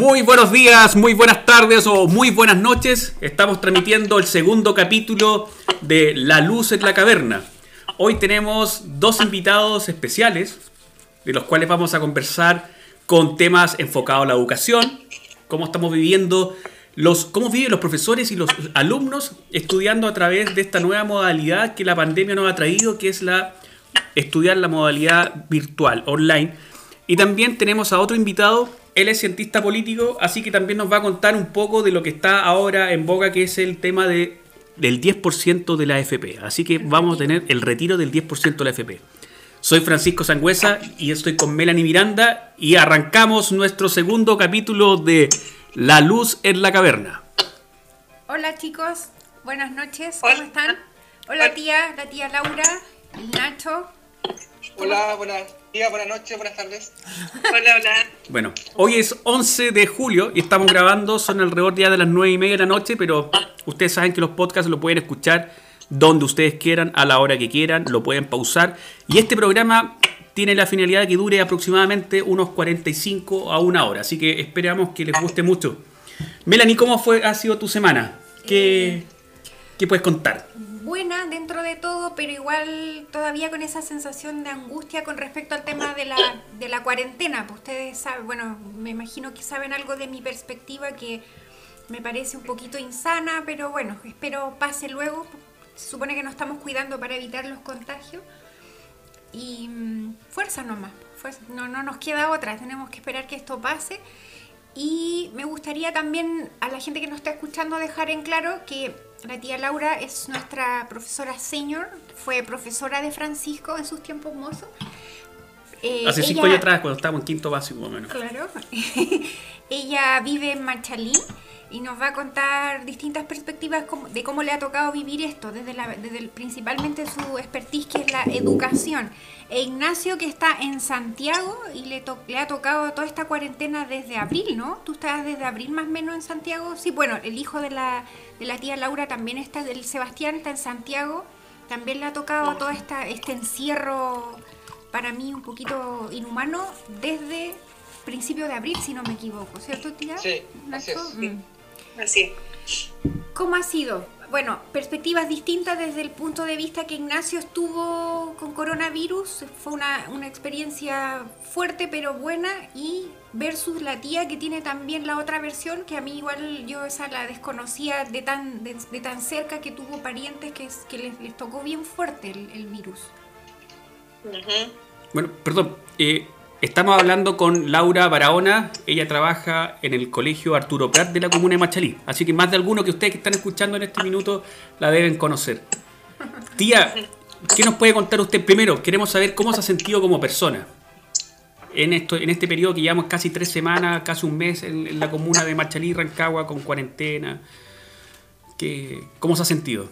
Muy buenos días, muy buenas tardes o muy buenas noches. Estamos transmitiendo el segundo capítulo de La Luz en la Caverna. Hoy tenemos dos invitados especiales, de los cuales vamos a conversar con temas enfocados a la educación, cómo estamos viviendo los, cómo viven los profesores y los alumnos estudiando a través de esta nueva modalidad que la pandemia nos ha traído, que es la estudiar la modalidad virtual, online. Y también tenemos a otro invitado, él es cientista político, así que también nos va a contar un poco de lo que está ahora en boga, que es el tema de, del 10% de la AFP. Así que vamos a tener el retiro del 10% de la AFP. Soy Francisco Sangüesa y estoy con Melanie Miranda y arrancamos nuestro segundo capítulo de La Luz en la Caverna. Hola chicos, buenas noches, ¿cómo están? Hola tía, la tía Laura, Nacho. Hola, buenas buenas noches, buenas tardes. Hola, hola. Bueno, hoy es 11 de julio y estamos grabando, son alrededor ya de las 9 y media de la noche, pero ustedes saben que los podcasts lo pueden escuchar donde ustedes quieran, a la hora que quieran, lo pueden pausar. Y este programa tiene la finalidad de que dure aproximadamente unos 45 a una hora, así que esperamos que les guste mucho. Melanie, ¿cómo fue, ha sido tu semana? ¿Qué, qué puedes contar? Buena dentro de todo, pero igual todavía con esa sensación de angustia con respecto al tema de la, de la cuarentena. Pues ustedes saben, bueno, me imagino que saben algo de mi perspectiva que me parece un poquito insana, pero bueno, espero pase luego. Supone que nos estamos cuidando para evitar los contagios. Y mm, fuerza nomás, fuerza. No, no nos queda otra, tenemos que esperar que esto pase. Y me gustaría también a la gente que nos está escuchando dejar en claro que la tía Laura es nuestra profesora senior, fue profesora de Francisco en sus tiempos mozos. Eh, Hace cinco años atrás, cuando estábamos en quinto básico, más o menos. Claro. ella vive en Machalí y nos va a contar distintas perspectivas de cómo le ha tocado vivir esto, desde, la, desde principalmente su expertise que es la educación. E Ignacio que está en Santiago y le, le ha tocado toda esta cuarentena desde abril, ¿no? Tú estás desde abril más o menos en Santiago. Sí, bueno, el hijo de la, de la tía Laura también está, del Sebastián está en Santiago. También le ha tocado todo esta, este encierro para mí un poquito inhumano desde principio de abril, si no me equivoco, ¿cierto, tía? Sí, así es. Mm. Así ¿Cómo ha sido? Bueno, perspectivas distintas desde el punto de vista que Ignacio estuvo con coronavirus. Fue una, experiencia fuerte pero buena y versus la tía que tiene también la otra versión que a mí igual yo esa la desconocía de tan, de, tan cerca que tuvo parientes que, que les, tocó bien fuerte el, virus. Bueno, perdón, eh, Estamos hablando con Laura Barahona, ella trabaja en el colegio Arturo Prat de la comuna de Machalí, así que más de alguno que ustedes que están escuchando en este minuto la deben conocer. Tía, ¿qué nos puede contar usted? Primero, queremos saber cómo se ha sentido como persona en, esto, en este periodo que llevamos casi tres semanas, casi un mes en, la comuna de Machalí, Rancagua, con cuarentena. ¿Qué, ¿Cómo se ha sentido?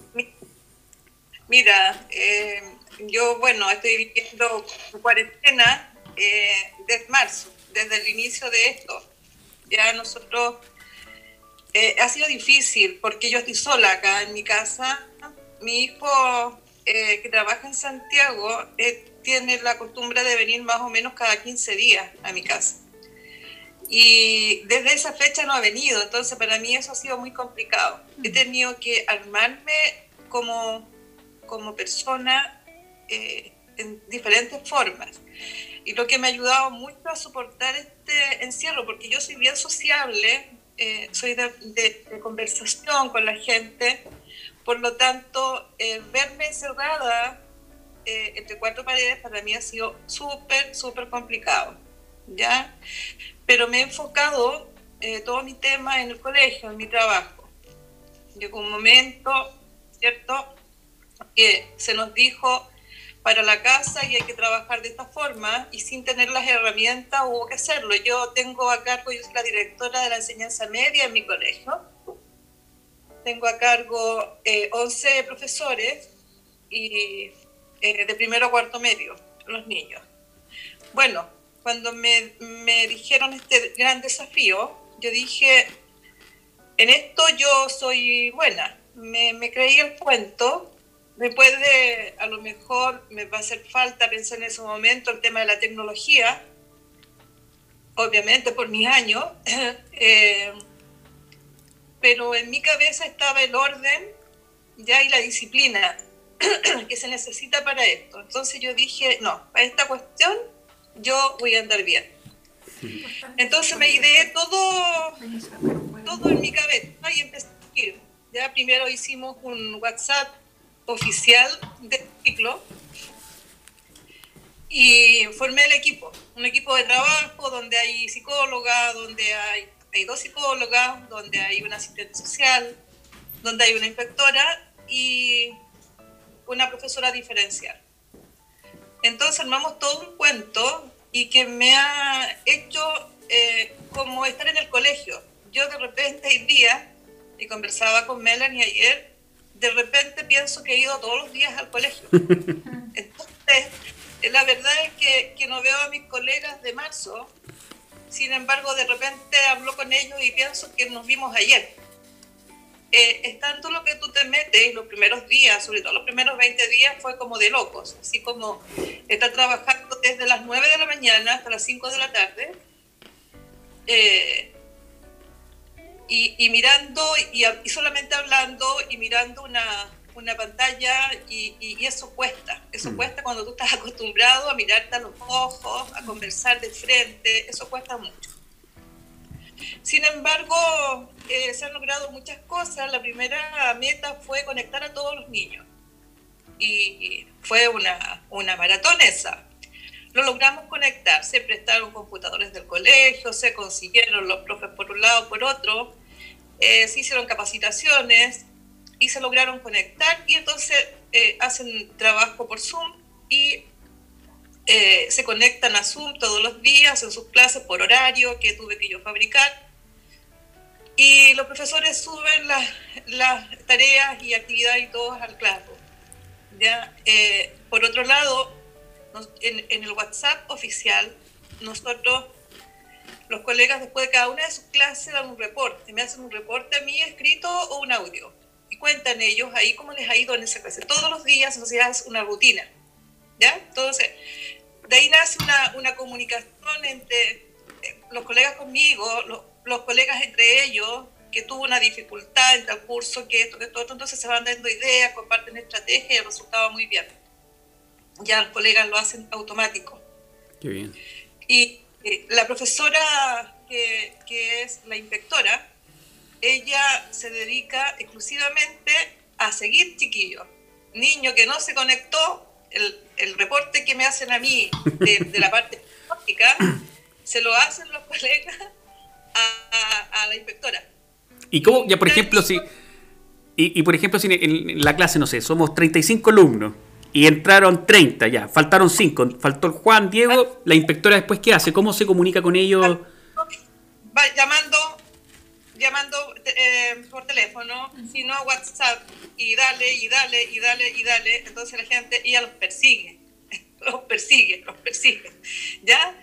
Mira, eh, yo, bueno, estoy viviendo cuarentena eh, desde marzo, desde el inicio de esto. Ya nosotros, eh, ha sido difícil porque yo estoy sola acá en mi casa. Mi hijo eh, que trabaja en Santiago tiene la costumbre de venir más o menos cada 15 días a mi casa. Y desde esa fecha no ha venido, entonces para mí eso ha sido muy complicado. He tenido que armarme como, como persona en diferentes formas y lo que me ha ayudado mucho a soportar este encierro, porque yo soy bien sociable, eh, soy de, conversación con la gente, por lo tanto, eh, verme encerrada eh, entre cuatro paredes para mí ha sido súper, súper complicado, ¿ya? Pero me he enfocado todo mi tema en el colegio, en mi trabajo. Llegó un momento, ¿cierto?, que se nos dijo para la casa y hay que trabajar de esta forma y sin tener las herramientas hubo que hacerlo. Yo tengo a cargo, yo soy la directora de la enseñanza media en mi colegio. Tengo a cargo 11 eh, profesores y eh, de primero a cuarto medio, los niños. Bueno, cuando me, me dijeron este gran desafío, yo dije, en esto yo soy buena. Me creí el cuento Después de, a lo mejor me va a hacer falta pensar en ese momento el tema de la tecnología. obviamente por mis años, eh, pero en mi cabeza estaba el orden ya y la disciplina que se necesita para esto. Entonces yo dije, no, para esta cuestión yo voy a andar bien. Entonces me ideé todo, todo en mi cabeza y empecé a ir. Ya primero hicimos un WhatsApp oficial del ciclo y formé el equipo, un equipo de trabajo donde hay psicóloga, donde hay, hay dos psicólogas, donde hay una asistente social, donde hay una inspectora y una profesora diferencial. Entonces armamos todo un cuento y que me ha hecho eh, como estar en el colegio. Yo de repente hay días, y conversaba con Melanie ayer, de repente pienso que he ido todos los días al colegio. Entonces, la verdad es que, que no veo a mis colegas de marzo, sin embargo, de repente hablo con ellos y pienso que nos vimos ayer eh, es tanto lo que tú te metes los primeros días, sobre todo los primeros 20 días, fue como de locos, así como estar trabajando desde las 9 de la mañana hasta las 5 de la tarde. Eh, y, mirando y, solamente hablando y mirando una, una pantalla y, y, eso cuesta, eso mm. cuesta cuando tú estás acostumbrado a mirarte a los ojos, a conversar de frente, eso cuesta mucho. Sin embargo, eh, se han logrado muchas cosas. La primera meta fue conectar a todos los niños. Y fue una, una maratón esa. Lo logramos conectar. Se prestaron computadores del colegio, se consiguieron los profes por un lado, por otro. Eh, se hicieron capacitaciones y se lograron conectar. Y entonces eh, hacen trabajo por Zoom y se conectan a Zoom todos los días en sus clases por horario que tuve que yo fabricar y los profesores suben las, las tareas y actividades y todos al Classroom. ¿ya? Eh, por otro lado, en, en, el WhatsApp oficial, nosotros, los colegas, después de cada una de sus clases, dan un reporte. Me hacen un reporte a mí escrito o un audio. Y cuentan ellos ahí cómo les ha ido en esa clase. Todos los días, o sea, es una rutina. ¿ya? Entonces, de ahí nace una, una comunicación entre eh, los colegas conmigo, los, los colegas entre ellos, que tuvo una dificultad en el curso, que esto, que todo, entonces se van dando ideas, comparten estrategias y el resultado muy bien. Ya los colegas lo hacen automático. Qué bien. Y eh, la profesora que, que, es la inspectora, ella se dedica exclusivamente a seguir chiquillos. Niño que no se conectó, el, el reporte que me hacen a mí de, de la parte tecnológica, se lo hacen los colegas a, la inspectora. ¿Y cómo, ya por ejemplo, si... Y, por ejemplo, si en la clase, no sé, somos 35 alumnos y entraron 30 ya, faltaron 5, faltó Juan, Diego, la inspectora después, ¿qué hace? ¿Cómo se comunica con ellos? Va llamando, llamando eh, por teléfono, si no WhatsApp, y dale, y dale, y dale, y dale, entonces la gente, ella los persigue, los persigue, los persigue, ¿ya?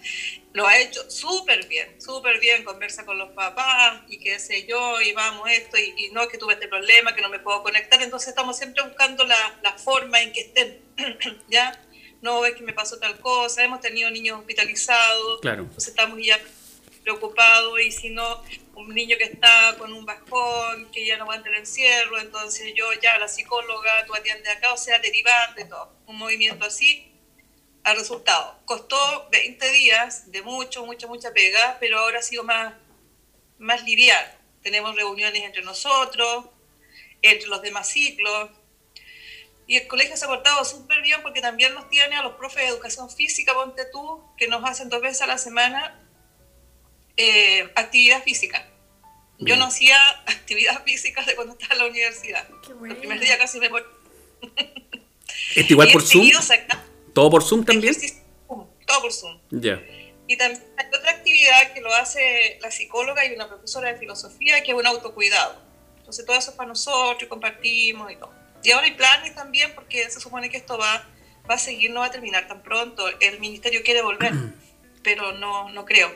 Lo ha hecho súper bien, súper bien, conversa con los papás y qué sé yo, y vamos esto, y, no es que tuve este problema, que no me puedo conectar, entonces estamos siempre buscando la, la forma en que estén, ¿ya? No es que me pasó tal cosa, hemos tenido niños hospitalizados, claro. entonces estamos ya preocupados, y si no, un niño que está con un bajón, que ya no va a tener encierro, entonces yo ya, la psicóloga, tú atiendes acá, o sea, derivando y todo, un movimiento así, al resultado. Costó 20 días de mucho, mucha, mucha pega, pero ahora ha sido más, más liviano. Tenemos reuniones entre nosotros, entre los demás ciclos. Y el colegio se ha portado súper bien porque también nos tiene a los profes de educación física, ponte tú, que nos hacen dos veces a la semana eh, actividad física. Yo no hacía actividad física de cuando estaba en la universidad. El primer día casi me... ¿Esto igual por Zoom? ¿Todo por Zoom también? todo por Zoom. Ya. Y también hay otra actividad que lo hace la psicóloga y una profesora de filosofía, que es un autocuidado. Entonces todo eso es para nosotros y compartimos y todo. Y ahora hay planes también porque se supone que esto va, va a seguir, no va a terminar tan pronto. El ministerio quiere volver, pero no, no creo.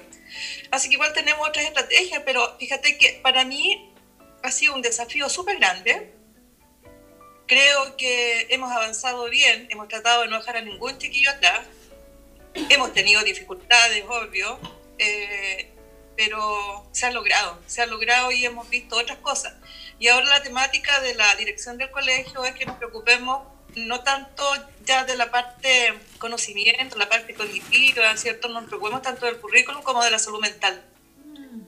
Así que igual tenemos otras estrategias, pero fíjate que para mí ha sido un desafío súper grande Creo que hemos avanzado bien, hemos tratado de no dejar a ningún chiquillo atrás. Hemos tenido dificultades, obvio, eh, pero se ha logrado, se ha logrado y hemos visto otras cosas. Y ahora la temática de la dirección del colegio es que nos preocupemos no tanto ya de la parte conocimiento, la parte cognitiva, ¿cierto? No nos preocupemos tanto del currículum como de la salud mental.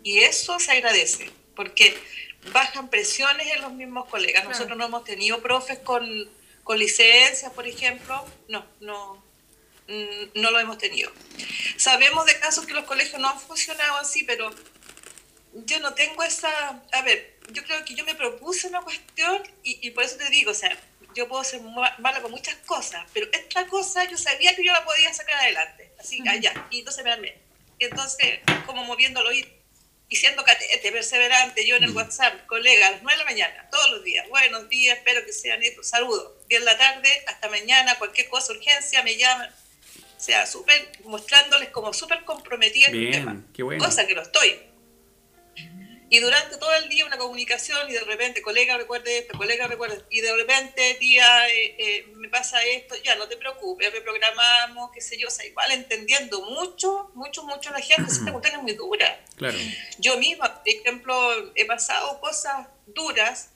Y eso se agradece, porque bajan presiones en los mismos colegas. Nosotros no hemos tenido profes con, con licencias, por ejemplo, no, no, no lo hemos tenido. Sabemos de casos que los colegios no han funcionado así, pero yo no tengo esa... A ver, yo creo que yo me propuse una cuestión y, y por eso te digo, o sea, yo puedo ser mala con muchas cosas, pero esta cosa yo sabía que yo la podía sacar adelante. Así que allá, y entonces me armé. Y entonces, como moviéndolo y, y siendo catete, perseverante, yo en el WhatsApp, colega, a las 9 de la mañana, todos los días, buenos días, espero que sean estos, saludos. 10 de la tarde, hasta mañana, cualquier cosa, urgencia, me llaman. O sea, súper, mostrándoles como súper comprometida en el tema. Qué bueno. Cosa que lo estoy y durante todo el día una comunicación y de repente, colega, recuerde esto, colega, recuerde, y de repente, tía, eh, eh, me pasa esto, ya no te preocupes, reprogramamos, qué sé yo, o sea, igual entendiendo mucho, mucho, mucho la gente, esta cuestión es muy dura. Claro. Yo misma, por ejemplo, he pasado cosas duras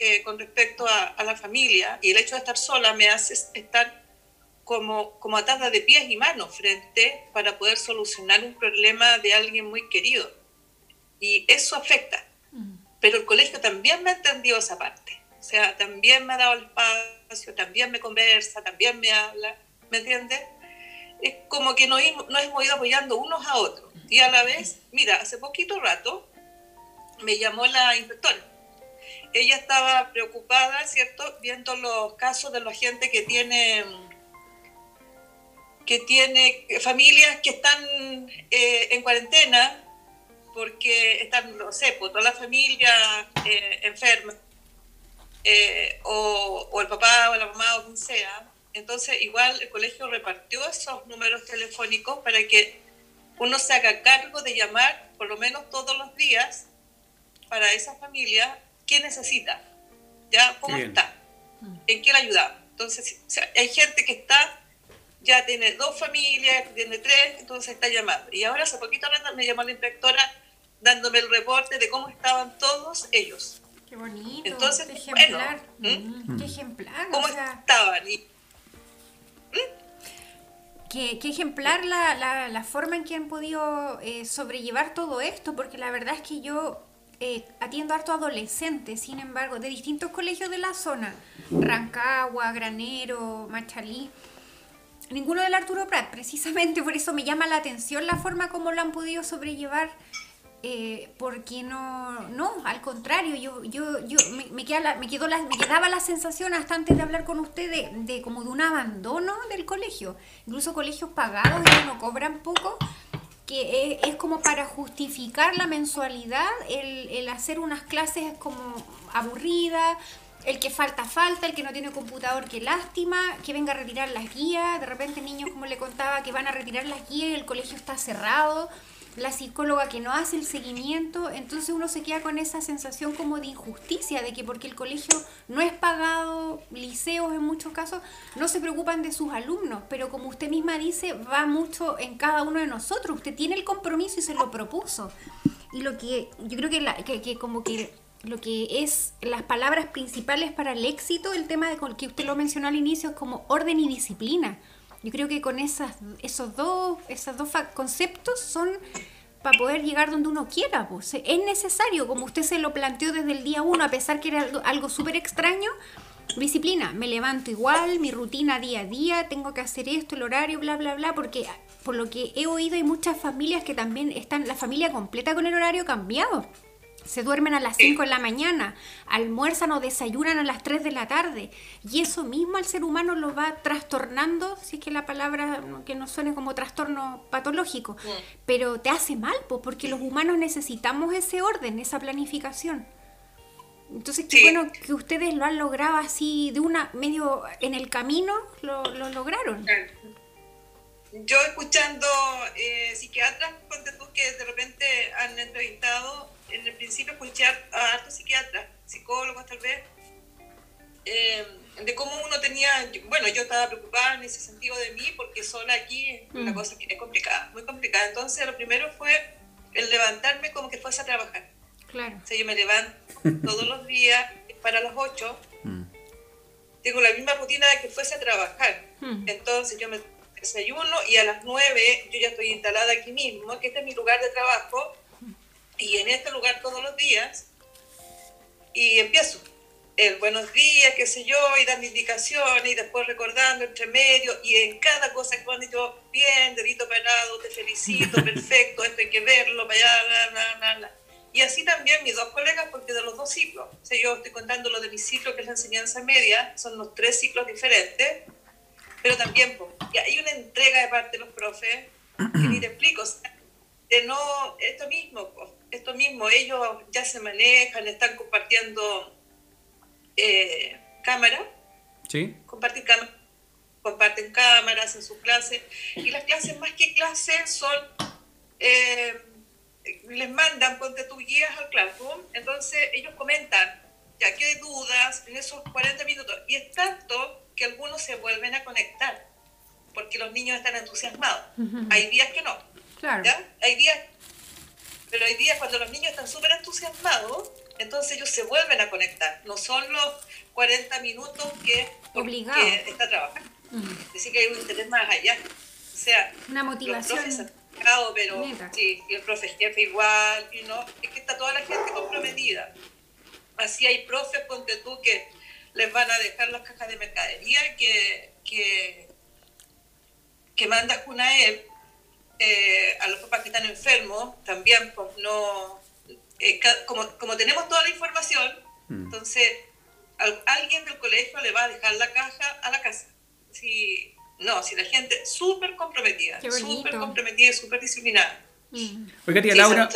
eh, con respecto a, a, la familia y el hecho de estar sola me hace estar como, como atada de pies y manos frente para poder solucionar un problema de alguien muy querido y eso afecta. Pero el colegio también me ha entendido esa parte. O sea, también me ha dado el espacio, también me conversa, también me habla, ¿me entiendes? Es como que nos, nos hemos ido apoyando unos a otros. Y a la vez, mira, hace poquito rato me llamó la inspectora. Ella estaba preocupada, ¿cierto? Viendo los casos de la gente que tiene que tiene familias que están eh, en cuarentena porque están, no sé, pues, toda la familia eh, enferma, eh, o, o, el papá o la mamá o quien sea. Entonces, igual el colegio repartió esos números telefónicos para que uno se haga cargo de llamar por lo menos todos los días para esa familia qué necesita, ya cómo está, en qué le ayudamos. Entonces, o sea, hay gente que está ya tiene dos familias, tiene tres, entonces está llamando. Y ahora hace poquito me llamó la inspectora dándome el reporte de cómo estaban todos ellos. Qué bonito. Entonces, qué ejemplar. Bueno, mm, Qué ejemplar. ¿Cómo o sea, estaban? Y, Qué, qué ejemplar la, la, la, forma en que han podido eh, sobrellevar todo esto, porque la verdad es que yo eh, atiendo harto adolescentes, sin embargo, de distintos colegios de la zona, Rancagua, Granero, Machalí, ninguno del Arturo Prat, precisamente por eso me llama la atención la forma como lo han podido sobrellevar eh, porque no, no, al contrario, yo, yo, yo me, me, quedaba la sensación hasta antes de hablar con usted de, de, como de un abandono del colegio, incluso colegios pagados que no cobran poco, que es, es como para justificar la mensualidad, el, el hacer unas clases como aburridas, el que falta, falta, el que no tiene computador, que lástima, que venga a retirar las guías, de repente niños como le contaba que van a retirar las guías y el colegio está cerrado la psicóloga que no hace el seguimiento, entonces uno se queda con esa sensación como de injusticia, de que porque el colegio no es pagado, liceos en muchos casos, no se preocupan de sus alumnos, pero como usted misma dice, va mucho en cada uno de nosotros, usted tiene el compromiso y se lo propuso. Y lo que yo creo que, la, que, que como que lo que es las palabras principales para el éxito, el tema de que usted lo mencionó al inicio, es como orden y disciplina. Yo creo que con esas, esos dos, esos dos conceptos son para poder llegar donde uno quiera. Pues. Es necesario, como usted se lo planteó desde el día uno, a pesar que era algo, algo súper extraño, disciplina. Me levanto igual, mi rutina día a día, tengo que hacer esto, el horario, bla, bla, bla, porque por lo que he oído hay muchas familias que también están, la familia completa con el horario cambiado. Se duermen a las 5 de la mañana, almuerzan o desayunan a las 3 de la tarde. Y eso mismo al ser humano lo va trastornando, si es que la palabra que no suene como trastorno patológico, pero te hace mal, porque los humanos necesitamos ese orden, esa planificación. Entonces, qué sí. bueno que ustedes lo han logrado así, de una medio en el camino, lo, lo lograron. Yo escuchando eh, psiquiatras, ponte tú que de repente han entrevistado en el principio escuché a hartos psiquiatras, psicólogos tal vez, eh, de cómo uno tenía, bueno, yo estaba preocupada en ese sentido de mí, porque sola aquí la Mm. cosa es complicada, muy complicada. Entonces, lo primero fue el levantarme como que fuese a trabajar. Claro. O sea, yo me levanto todos los días para las 8, Mm. tengo la misma rutina de que fuese a trabajar. Mm. Entonces, yo me desayuno y a las 9 yo ya estoy instalada aquí mismo, que este es mi lugar de trabajo, y en este lugar todos los días, y empiezo. El buenos días, qué sé yo, y dando indicaciones, y después recordando entre medio, y en cada cosa que cuando yo, bien, dedito parado, te felicito, perfecto, esto hay que verlo, para allá, bla, bla, bla. Y así también mis dos colegas, porque de los dos ciclos, o sea, yo estoy contando lo de mi ciclo, que es la enseñanza media, son los tres ciclos diferentes, pero también y hay una entrega de parte de los profes que ni te explico, o sea, de no, esto mismo, po, esto mismo, ellos ya se manejan, están compartiendo eh, cámara, ¿Sí? compartir cámara, comparten cámaras en sus clases, y las clases más que clases son, eh, les mandan, ponte tus guías al classroom, entonces ellos comentan, ya que dudas en esos 40 minutos, y es tanto que algunos se vuelven a conectar, porque los niños están entusiasmados. Ujú. Hay días que no, Claro. ¿ya? Hay días, pero hay días cuando los niños están súper entusiasmados, entonces ellos se vuelven a conectar. No son los 40 minutos que, Obligado. que está trabajando. Mm. Es decir, que hay un interés más allá. O sea, Una los profes motivación. pero neta. sí, y el profe jefe igual, y no, es que está toda la gente comprometida. Así hay profes, ponte tú, que les van a dejar las cajas de mercadería que, que, que manda Junaed eh, a los papás que están enfermos, también, pues no, eh, como, como tenemos toda la información, Mm. entonces al- alguien del colegio le va a dejar la caja a la casa. Si, no, si la gente súper comprometida, súper comprometida y súper disciplinada. Mm. Oiga, tía Sí, Laura,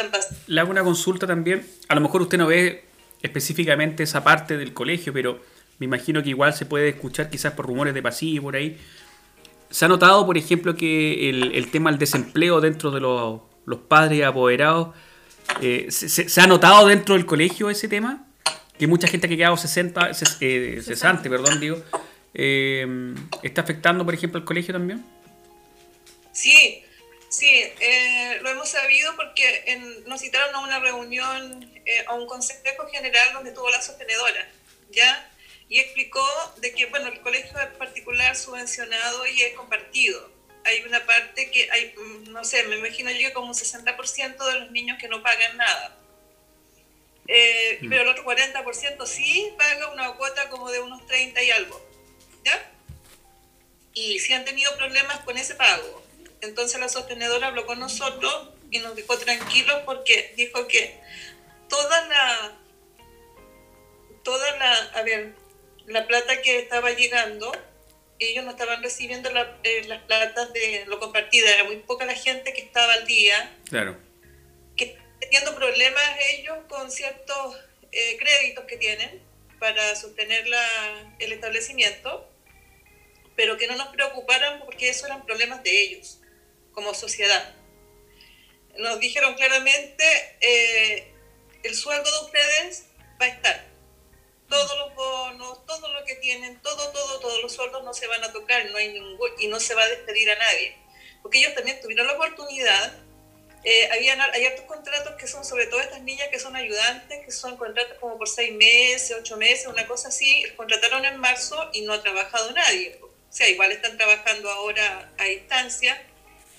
le hago una consulta también. A lo mejor usted no ve específicamente esa parte del colegio, pero me imagino que igual se puede escuchar quizás por rumores de pasillo por ahí. ¿Se ha notado, por ejemplo, que el, el tema del desempleo dentro de los, los padres apoderados, eh, se, se- se ha notado dentro del colegio ese tema? Que mucha gente que ha quedado 60, ses- eh, cesante, perdón, digo, eh, ¿está afectando, por ejemplo, el colegio también? Sí, sí, eh, lo hemos sabido porque en- nos citaron a una reunión, a un consejo general donde tuvo la sostenedora, ¿ya? Y explicó de que, bueno, el colegio es particular subvencionado y es compartido. Hay una parte que hay, mm, no sé, me imagino yo que como un 60% de los niños que no pagan nada. Eh, Mm. Pero el otro 40% sí paga una cuota como de unos 30 y algo, ¿ya? y si han tenido problemas con ese pago. Entonces la sostenedora habló con nosotros y nos dejó tranquilos porque dijo que toda la, toda la, a ver, la plata que estaba llegando, ellos no estaban recibiendo la- eh, las platas de lo compartido, era muy poca la gente que estaba al día, Claro. que teniendo problemas ellos con ciertos eh, créditos que tienen para sostener la- el establecimiento, pero que no nos preocuparan porque esos eran problemas de ellos como sociedad. Nos dijeron claramente, eh, el sueldo de ustedes va a estar. Todos los bonos, todo lo que tienen, todo, todo, todos los sueldos no se van a tocar no hay ningún, y no se va a despedir a nadie. Porque ellos también tuvieron la oportunidad eh, habían, hay otros contratos que son sobre todo estas niñas que son ayudantes, que son contratos como por seis meses, ocho meses, una cosa así, contrataron en marzo y no ha trabajado nadie. O sea, igual están trabajando ahora a distancia,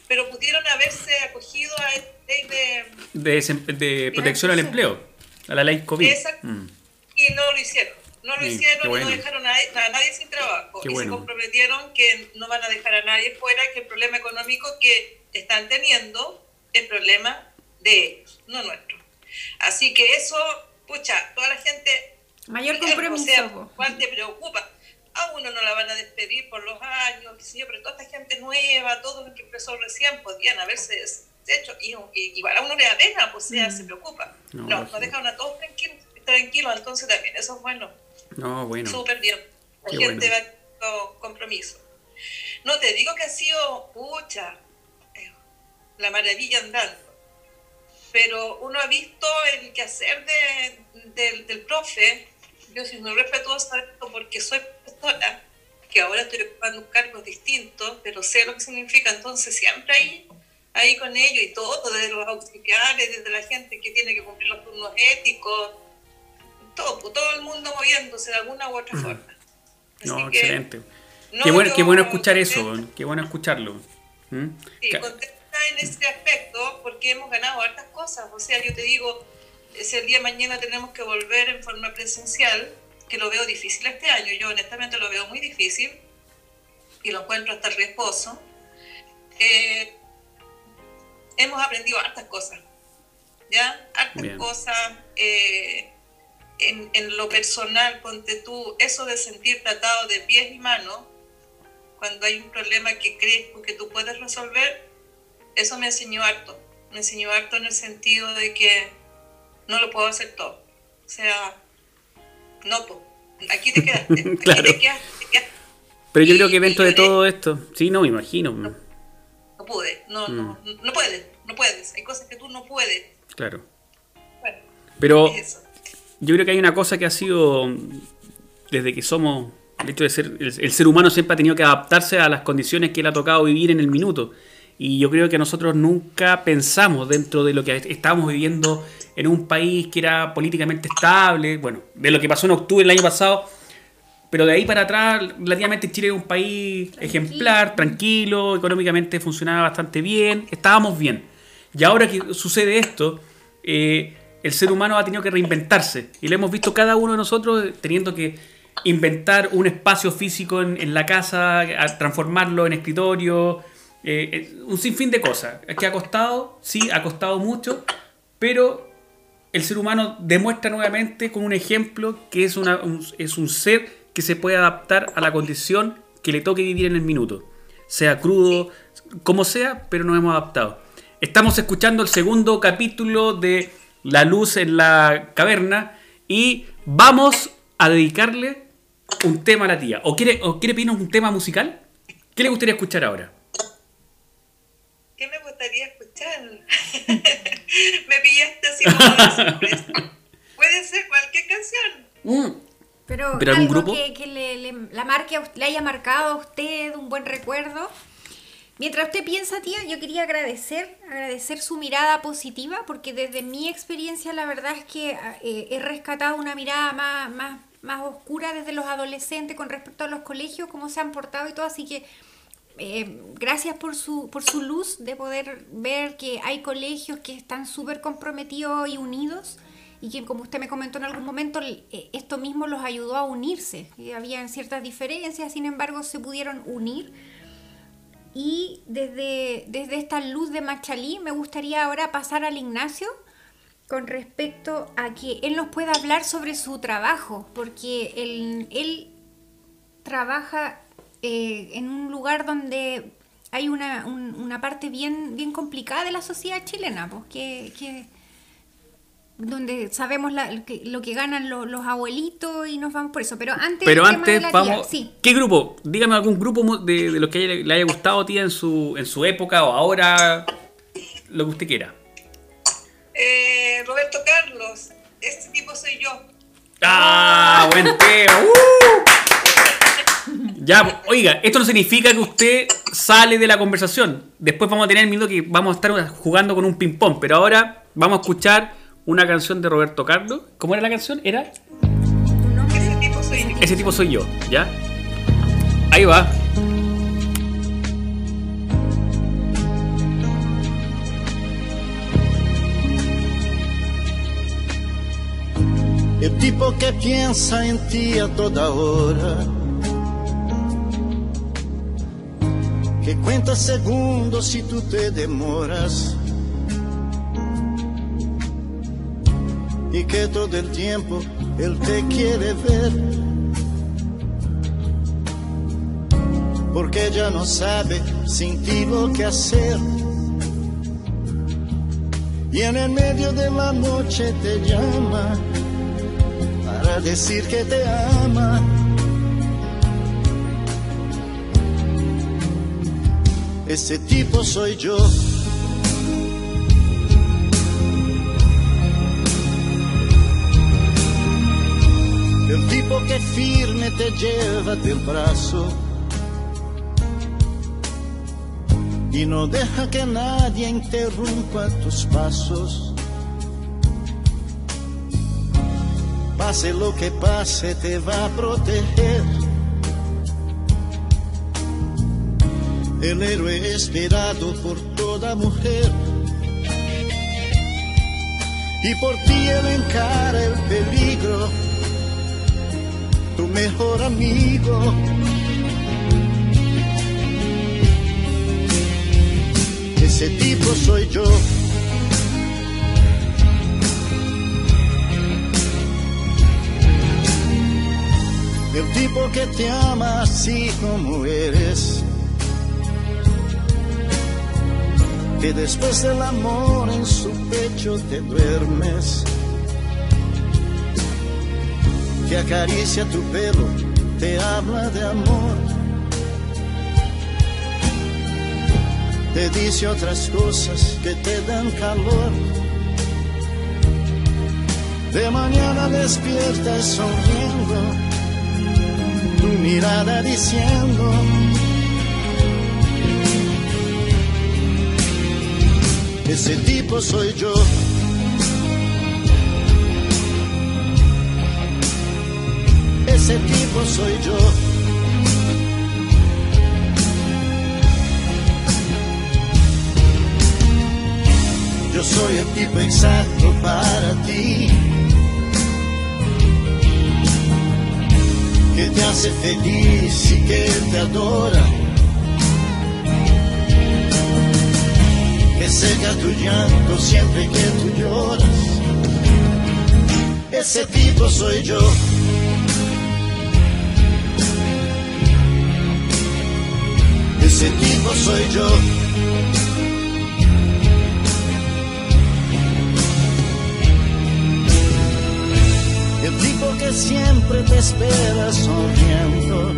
pero pudieron haberse acogido a ley de... De, desem- de protección al empleo, a la ley COVID. Exacto. Mm. Y no lo hicieron. No lo Sí, hicieron y bueno. no dejaron a, a nadie sin trabajo. Qué y bueno. se comprometieron que no van a dejar a nadie fuera, que el problema económico que están teniendo es problema de ellos, no nuestro. Así que eso, pucha, toda la gente Mayor o compromiso. sea, po. ¿cuál te preocupa? A uno no la van a despedir por los años, yo, pero toda esta gente nueva, todo lo que empezó recién, podían haberse hecho. Y, y- igual a uno le da pena, pues, o sea, Mm. se preocupa. No, No, nos dejaron a todos tranquilos, tranquilos, entonces también, eso es bueno, No, bueno. súper bien. La Qué gente bueno. va con compromiso. No te digo que ha sido, pucha, eh, la maravilla andando pero uno ha visto el quehacer de, del, del profe. Yo soy muy respetuosa porque soy gestora, que ahora estoy ocupando cargos distintos, pero sé lo que significa, entonces siempre ahí, ahí con ellos y todo, desde los auxiliares, desde la gente que tiene que cumplir los turnos éticos, todo, todo el mundo moviéndose de alguna u otra forma. no, excelente. qué, bueno, qué bueno escuchar eso, qué bueno escucharlo. ¿Mm? Sí, contenta en ese aspecto porque hemos ganado hartas cosas. O sea, yo te digo, si el día de mañana tenemos que volver en forma presencial, que lo veo difícil este año, yo honestamente lo veo muy difícil y lo encuentro hasta riesgoso, eh, hemos aprendido hartas cosas, ¿ya? Hartas cosas. Eh, en, en, lo personal, ponte tú, eso de sentir tratado de pies y manos, cuando hay un problema que crees que tú puedes resolver, eso me enseñó harto. Me enseñó harto en el sentido de que no lo puedo hacer todo. O sea, no, aquí te quedaste. Aquí claro. te, quedaste, Pero yo creo que dentro de todo esto, sí, no me imagino. No, no pude, no, mm. no, no puedes, no puedes. Hay cosas que tú no puedes. Claro. Bueno, Pero yo creo que hay una cosa que ha sido, desde que somos, el hecho de ser, el, el ser humano siempre ha tenido que adaptarse a las condiciones que le ha tocado vivir en el minuto. Y yo creo que nosotros nunca pensamos dentro de lo que estábamos viviendo en un país que era políticamente estable, bueno, de lo que pasó en octubre del año pasado, pero de ahí para atrás, relativamente Chile es un país ejemplar, tranquilo, económicamente funcionaba bastante bien, estábamos bien. Y ahora que sucede esto, eh, el ser humano ha tenido que reinventarse y lo hemos visto cada uno de nosotros teniendo que inventar un espacio físico en, la casa, transformarlo en escritorio, eh, eh, un sinfín de cosas. Que ha costado, sí, ha costado mucho, pero el ser humano demuestra nuevamente con un ejemplo que es, un, es un ser que se puede adaptar a la condición que le toque vivir en el minuto. Sea crudo, como sea, pero nos hemos adaptado. Estamos escuchando el segundo capítulo de La luz en la caverna y vamos a dedicarle un tema a la tía. ¿O quiere, o quiere pedirnos un tema musical? ¿Qué le gustaría escuchar ahora? ¿qué me gustaría escuchar? me pillaste así como Puede ser cualquier canción. Mm. Pero, ¿Pero algo grupo? que, que le, le, la marque, le haya marcado a usted un buen recuerdo. Mientras usted piensa, tía, yo quería agradecer, agradecer su mirada positiva, porque desde mi experiencia la verdad es que eh, he rescatado una mirada más, más, más oscura desde los adolescentes con respecto a los colegios, cómo se han portado y todo, así que eh, gracias por su, por su luz de poder ver que hay colegios que están súper comprometidos y unidos y que como usted me comentó en algún momento, eh, esto mismo los ayudó a unirse. Habían ciertas diferencias, sin embargo se pudieron unir. Y desde, desde esta luz de Machalí me gustaría ahora pasar al Ignacio con respecto a que él nos pueda hablar sobre su trabajo, porque él, él trabaja eh, en un lugar donde hay una, un, una, parte bien, bien complicada de la sociedad chilena, pues, donde sabemos la, que, lo que ganan lo, los abuelitos y nos vamos por eso. Pero antes, Pero antes vamos. Sí. ¿Qué grupo? Dígame algún grupo de, de los que le haya gustado tía en su, en su época o ahora, lo que usted quiera. Eh, Roberto Carlos, este tipo soy yo. ¡Ah! ¡Buen tema! ¡Uh! Ya, oiga, esto no significa que usted sale de la conversación. Después vamos a tener el minuto que vamos a estar jugando con un ping-pong. Pero ahora vamos a escuchar una canción de Roberto Carlos. ¿Cómo era la canción? ¿Era? Ese tipo soy yo. Ese tipo soy yo, ¿ya? Ahí va. El tipo que piensa en ti a toda hora que cuenta segundos si tú te demoras y que todo el tiempo él te quiere ver. Porque ya no sabe sin ti lo que hacer. Y en el medio de la noche te llama para decir que te ama. Ese tipo soy yo. Que firme te lleva del brazo y no deja que nadie interrumpa tus pasos. Pase lo que pase, te va a proteger. El héroe esperado por toda mujer. Y por ti él encara el peligro, tu mejor amigo. Ese tipo soy yo. El tipo que te ama así como eres. Que después del amor en su pecho te duermes. Que acaricia tu pelo, te habla de amor. Te dice otras cosas que te dan calor. De mañana despiertas sonriendo tu mirada diciendo ese tipo soy yo. Ese tipo soy yo. Yo soy el tipo exacto para ti. que te hace feliz y que te adora. Que seca tu llanto siempre que tú lloras. Ese tipo soy yo. Ese tipo soy yo. El tipo que siempre te espera sonriendo.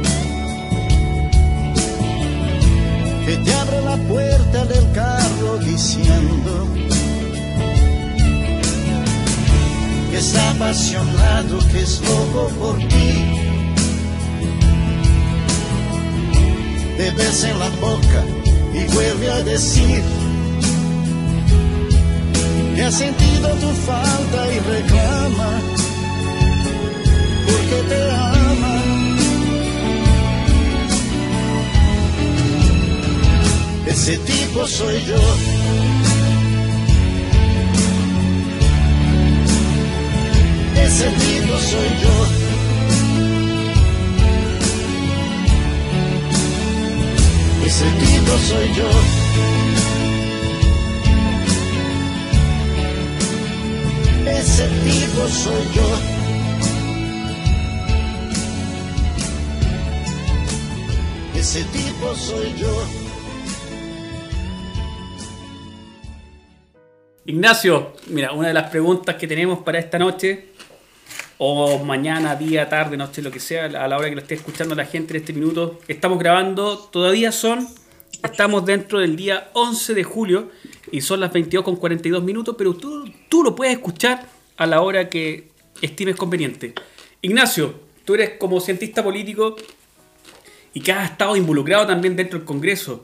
Que te abre la puerta del carro diciendo que está apasionado, que es loco por ti. Te besa en la boca y vuelve a decir que ha sentido tu falta y reclama porque te ama. Ese tipo soy yo. Ese tipo soy yo. Ese tipo soy yo. Ese tipo soy yo. Ese tipo soy yo. Ignacio, mira, una de las preguntas que tenemos para esta noche, o mañana, día, tarde, noche, lo que sea, a la hora que lo esté escuchando la gente en este minuto, estamos grabando, todavía son, estamos dentro del día 11 de julio y son las 22 con 42 minutos, pero tú, tú lo puedes escuchar a la hora que estimes conveniente. Ignacio, tú eres como cientista político y que has estado involucrado también dentro del Congreso.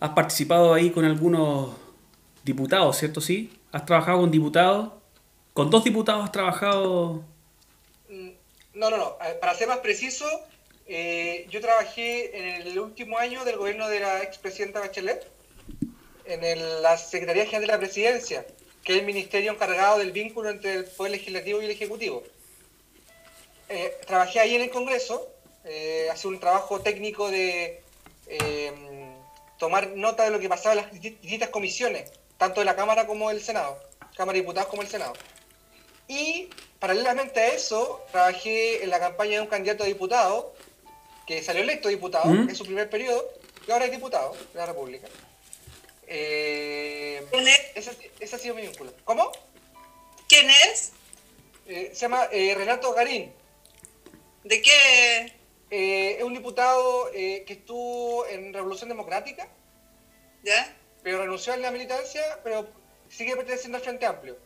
Has participado ahí con algunos diputados, ¿cierto? Sí. ¿Has trabajado con diputados? ¿Con dos diputados has trabajado? Mm, No, no, no. Para ser más preciso, eh, yo trabajé en el último año del gobierno de la expresidenta Bachelet, en la Secretaría General de la Presidencia, que es el ministerio encargado del vínculo entre el Poder Legislativo y el Ejecutivo. Eh, trabajé ahí en el Congreso, eh, hacía un trabajo técnico de eh, tomar nota de lo que pasaba en las distintas comisiones, tanto de la Cámara como del Senado, Cámara de Diputados como el Senado. Y paralelamente a eso, trabajé en la campaña de un candidato a diputado, que salió electo diputado ¿Mm? en su primer periodo, y ahora es diputado de la República. Eh, ¿Quién es? ese, ese ha sido mi vínculo. ¿Cómo? ¿Quién es? Eh, se llama eh, Renato Garín. ¿De qué? Eh, es un diputado eh, que estuvo en Revolución Democrática, ¿Ya? pero renunció a la militancia, pero sigue perteneciendo al Frente Amplio.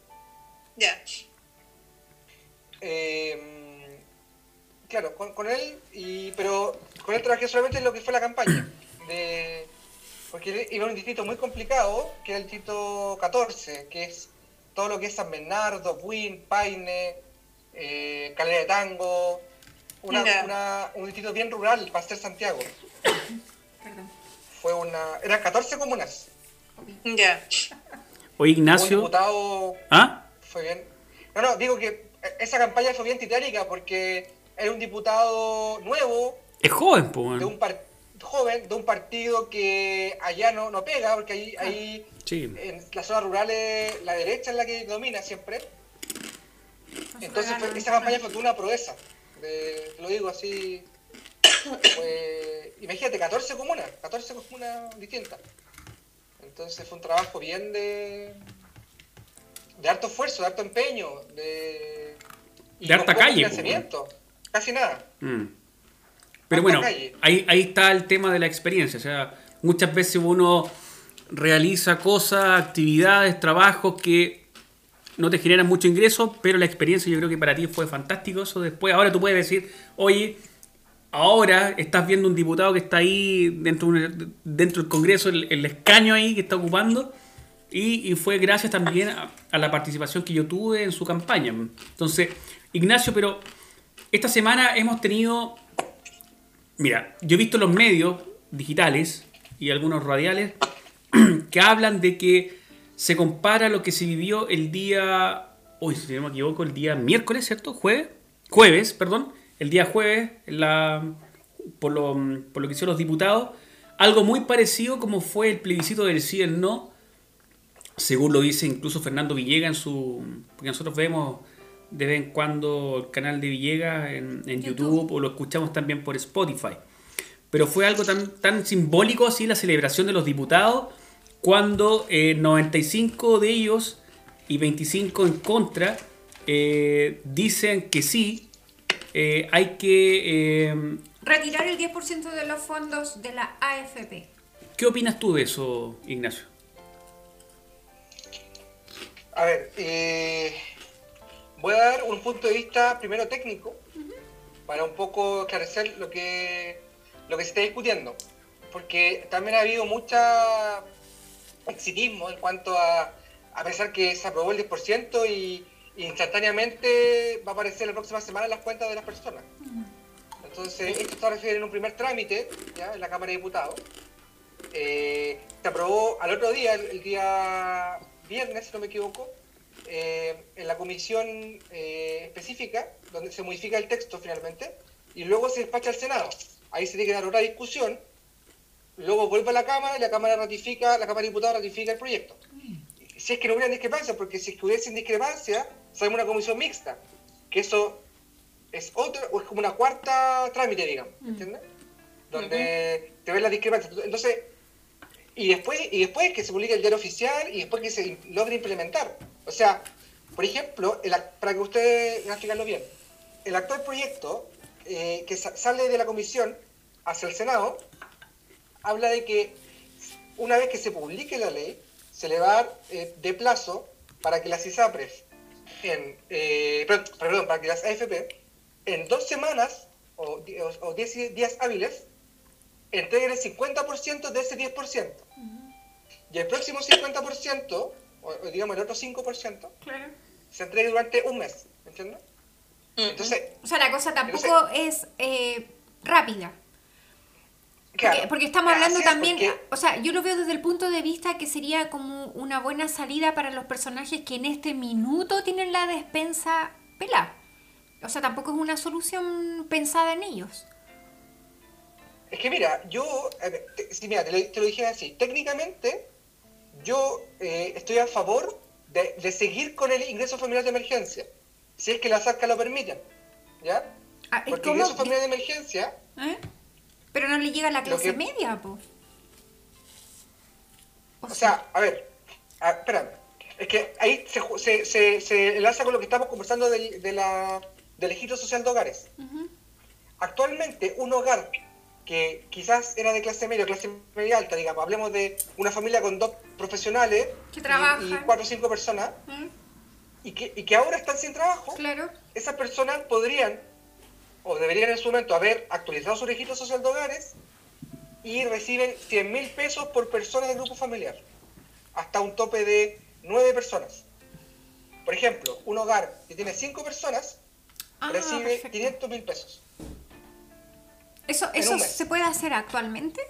Ya. Eh, claro, con, con él, y, pero con él trabajé solamente en lo que fue la campaña. De, porque iba a un distrito muy complicado, que es el distrito 14, que es todo lo que es San Bernardo, Buin, Paine, eh, Calera de Tango, una, un distrito bien rural para ser Santiago. Perdón. Fue una, eran 14 comunas. Ya. Oye, Un Ignacio. diputado ¿Ah? fue bien. No, no, digo que esa campaña fue bien titánica porque era un diputado nuevo, Es joven, pues. de un par- joven, de un partido que allá no, no pega, porque ahí, ahí Sí. en las zonas rurales la derecha es la que domina siempre. Entonces fue- esa campaña fue una proeza. de- lo digo así. fue- imagínate, 14 comunas, 14 comunas distintas. Entonces fue un trabajo bien de. De harto esfuerzo, de harto empeño, de. y De harta calle, financiamiento, Casi nada. Mm. Pero Harta bueno, calle. ahí, ahí está el tema de la experiencia. O sea, muchas veces uno realiza cosas, actividades, trabajos que no te generan mucho ingreso, pero la experiencia yo creo que para ti fue fantástico. Eso después, ahora tú puedes decir, oye, ahora estás viendo un diputado que está ahí dentro, dentro del Congreso, el, el escaño ahí que está ocupando. Y, fue gracias también a, la participación que yo tuve en su campaña. Entonces, Ignacio, pero esta semana hemos tenido Mira, yo he visto los medios digitales y algunos radiales que hablan de que se compara lo que se vivió el día, hoy si no me equivoco, el día miércoles, ¿cierto? Jueves, jueves, perdón, el día jueves, la, por, lo, por lo que hicieron los diputados, algo muy parecido como fue el plebiscito del sí el no, según lo dice incluso Fernando Villegas en su, porque nosotros vemos de vez en cuando el canal de Villegas en, en YouTube. YouTube. o lo escuchamos también por Spotify. Pero fue algo tan, tan simbólico así la celebración de los diputados cuando eh, 95 de ellos y 25 en contra eh, dicen que sí, eh, hay que... eh, Retirar el 10% de los fondos de la AFP. ¿Qué opinas tú de eso, Ignacio? A ver, eh, voy a dar un punto de vista primero técnico para un poco esclarecer lo que, lo que se está discutiendo. Porque también ha habido mucha exitismo en cuanto a, a pensar que se aprobó el 10% y, instantáneamente va a aparecer la próxima semana en las cuentas de las personas. Entonces, esto está refiriendo en un primer trámite ¿ya? en la Cámara de Diputados. Eh, se aprobó al otro día, el, el día viernes, si no me equivoco, eh, en la comisión eh, específica, donde se modifica el texto finalmente, y luego se despacha al Senado. Ahí se tiene que dar otra discusión, luego vuelve a la Cámara y la Cámara ratifica, la Cámara de Diputados ratifica el proyecto. Si es que no hubiera discrepancia, porque si es que hubiesen discrepancia, sale una comisión mixta, que eso es otra, o es como una cuarta trámite, digamos, ¿entiendes? Donde te ves la discrepancia. Entonces, y después, y después que se publique el diario oficial y después que se logre implementar. O sea, por ejemplo, para que ustedes explicarlo bien, el actual proyecto eh, que sa- sale de la comisión hacia el Senado habla de que una vez que se publique la ley, se le va a dar eh, de plazo para que las ISAPRES, en, eh, perdón, para que las AFP, en dos semanas o- o diez días hábiles, entreguen el 50% de ese 10%. Y el próximo 50%, o, o digamos el otro 5%, Claro. se entregue durante un mes. ¿Entiendes? Entonces, O sea, la cosa tampoco es eh, rápida. claro, Porque, porque estamos hablando es, también, porque- o sea, yo lo veo desde el punto de vista que sería como una buena salida para los personajes que en este minuto tienen la despensa pelada. O sea, tampoco es una solución pensada en ellos. Es que mira, yo, ver, te- mira, te lo, te lo dije así, técnicamente yo eh, estoy a favor de, de seguir con el ingreso familiar de emergencia, si es que las ARCA lo permiten, ¿ya? Ah, ¿y Porque cómo? ingreso familiar de emergencia, ¿Eh? Pero no le llega a la clase que- media, pues. o sea, a ver, a- espérame, es que ahí se, se, se, se enlaza con lo que estamos conversando del, de la, del registro social de hogares. Actualmente, un hogar que quizás era de clase media o clase media alta, digamos, hablemos de una familia con dos profesionales Que y- trabajan. y, cuatro o cinco personas, ¿Eh? y que, y que ahora están sin trabajo, Claro. esas personas podrían o deberían en su momento haber actualizado su registro social de hogares y reciben 100 mil pesos por persona del grupo familiar, hasta un tope de 9 personas. Por ejemplo, un hogar que tiene 5 personas Ah, recibe perfecto. 500 mil pesos. ¿Eso, eso se puede hacer actualmente?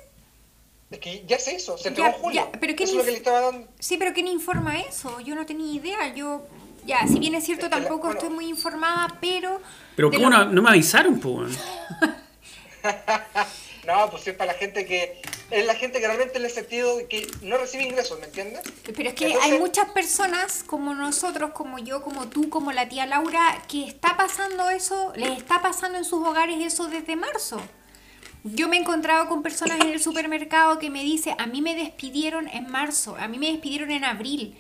Es que ya se hizo, se entregó Ya, en julio. ya, pero ¿qué Eso es lo que le estaba dando. Sí, pero ¿quién informa eso? Yo no tenía idea. Yo, ya, si bien es cierto, Es que la- tampoco bueno. estoy muy informada, pero... Pero ¿cómo lo- no, no me avisaron, pues? No, pues es para la gente que. Es la gente que realmente en el sentido de que no recibe ingresos, ¿me entiendes? Pero es que Entonces- hay muchas personas como nosotros, como yo, como tú, como la tía Laura, que está pasando eso, les está pasando en sus hogares eso desde marzo. Yo me he encontrado con personas en el supermercado que me dicen, a mí me despidieron en marzo, a mí me despidieron en abril,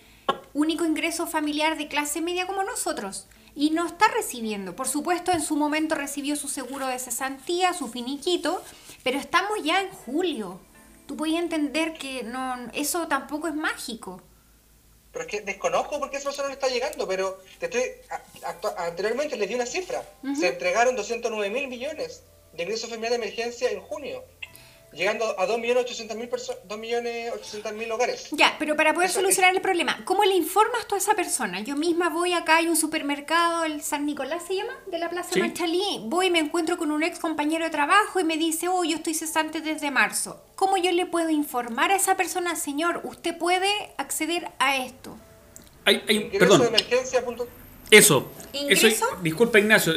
único ingreso familiar de clase media como nosotros. Y no está recibiendo. Por supuesto, en su momento recibió su seguro de cesantía, su finiquito, pero estamos ya en julio. Tú puedes entender que no, eso tampoco es mágico. Pero es que desconozco por qué esa persona no está llegando, pero te estoy, a- anteriormente les di una cifra. Se entregaron 209 mil millones de ingresos familiares de emergencia en junio, llegando a 2.800.000 perso- 2.800.000 hogares. Ya, pero para poder Eso solucionar el problema, ¿cómo le informas tú a esa persona? Yo misma voy acá, hay un supermercado, el San Nicolás se llama, de la Plaza Sí. Marchalí, voy y me encuentro con un ex compañero de trabajo y me dice, oh, yo estoy cesante desde marzo. ¿Cómo yo le puedo informar a esa persona, señor, usted puede acceder a esto? Hay, hay- Ingreso perdón, de emergencia. punto- eso. ¿Ingreso? eso. Disculpa, Ignacio.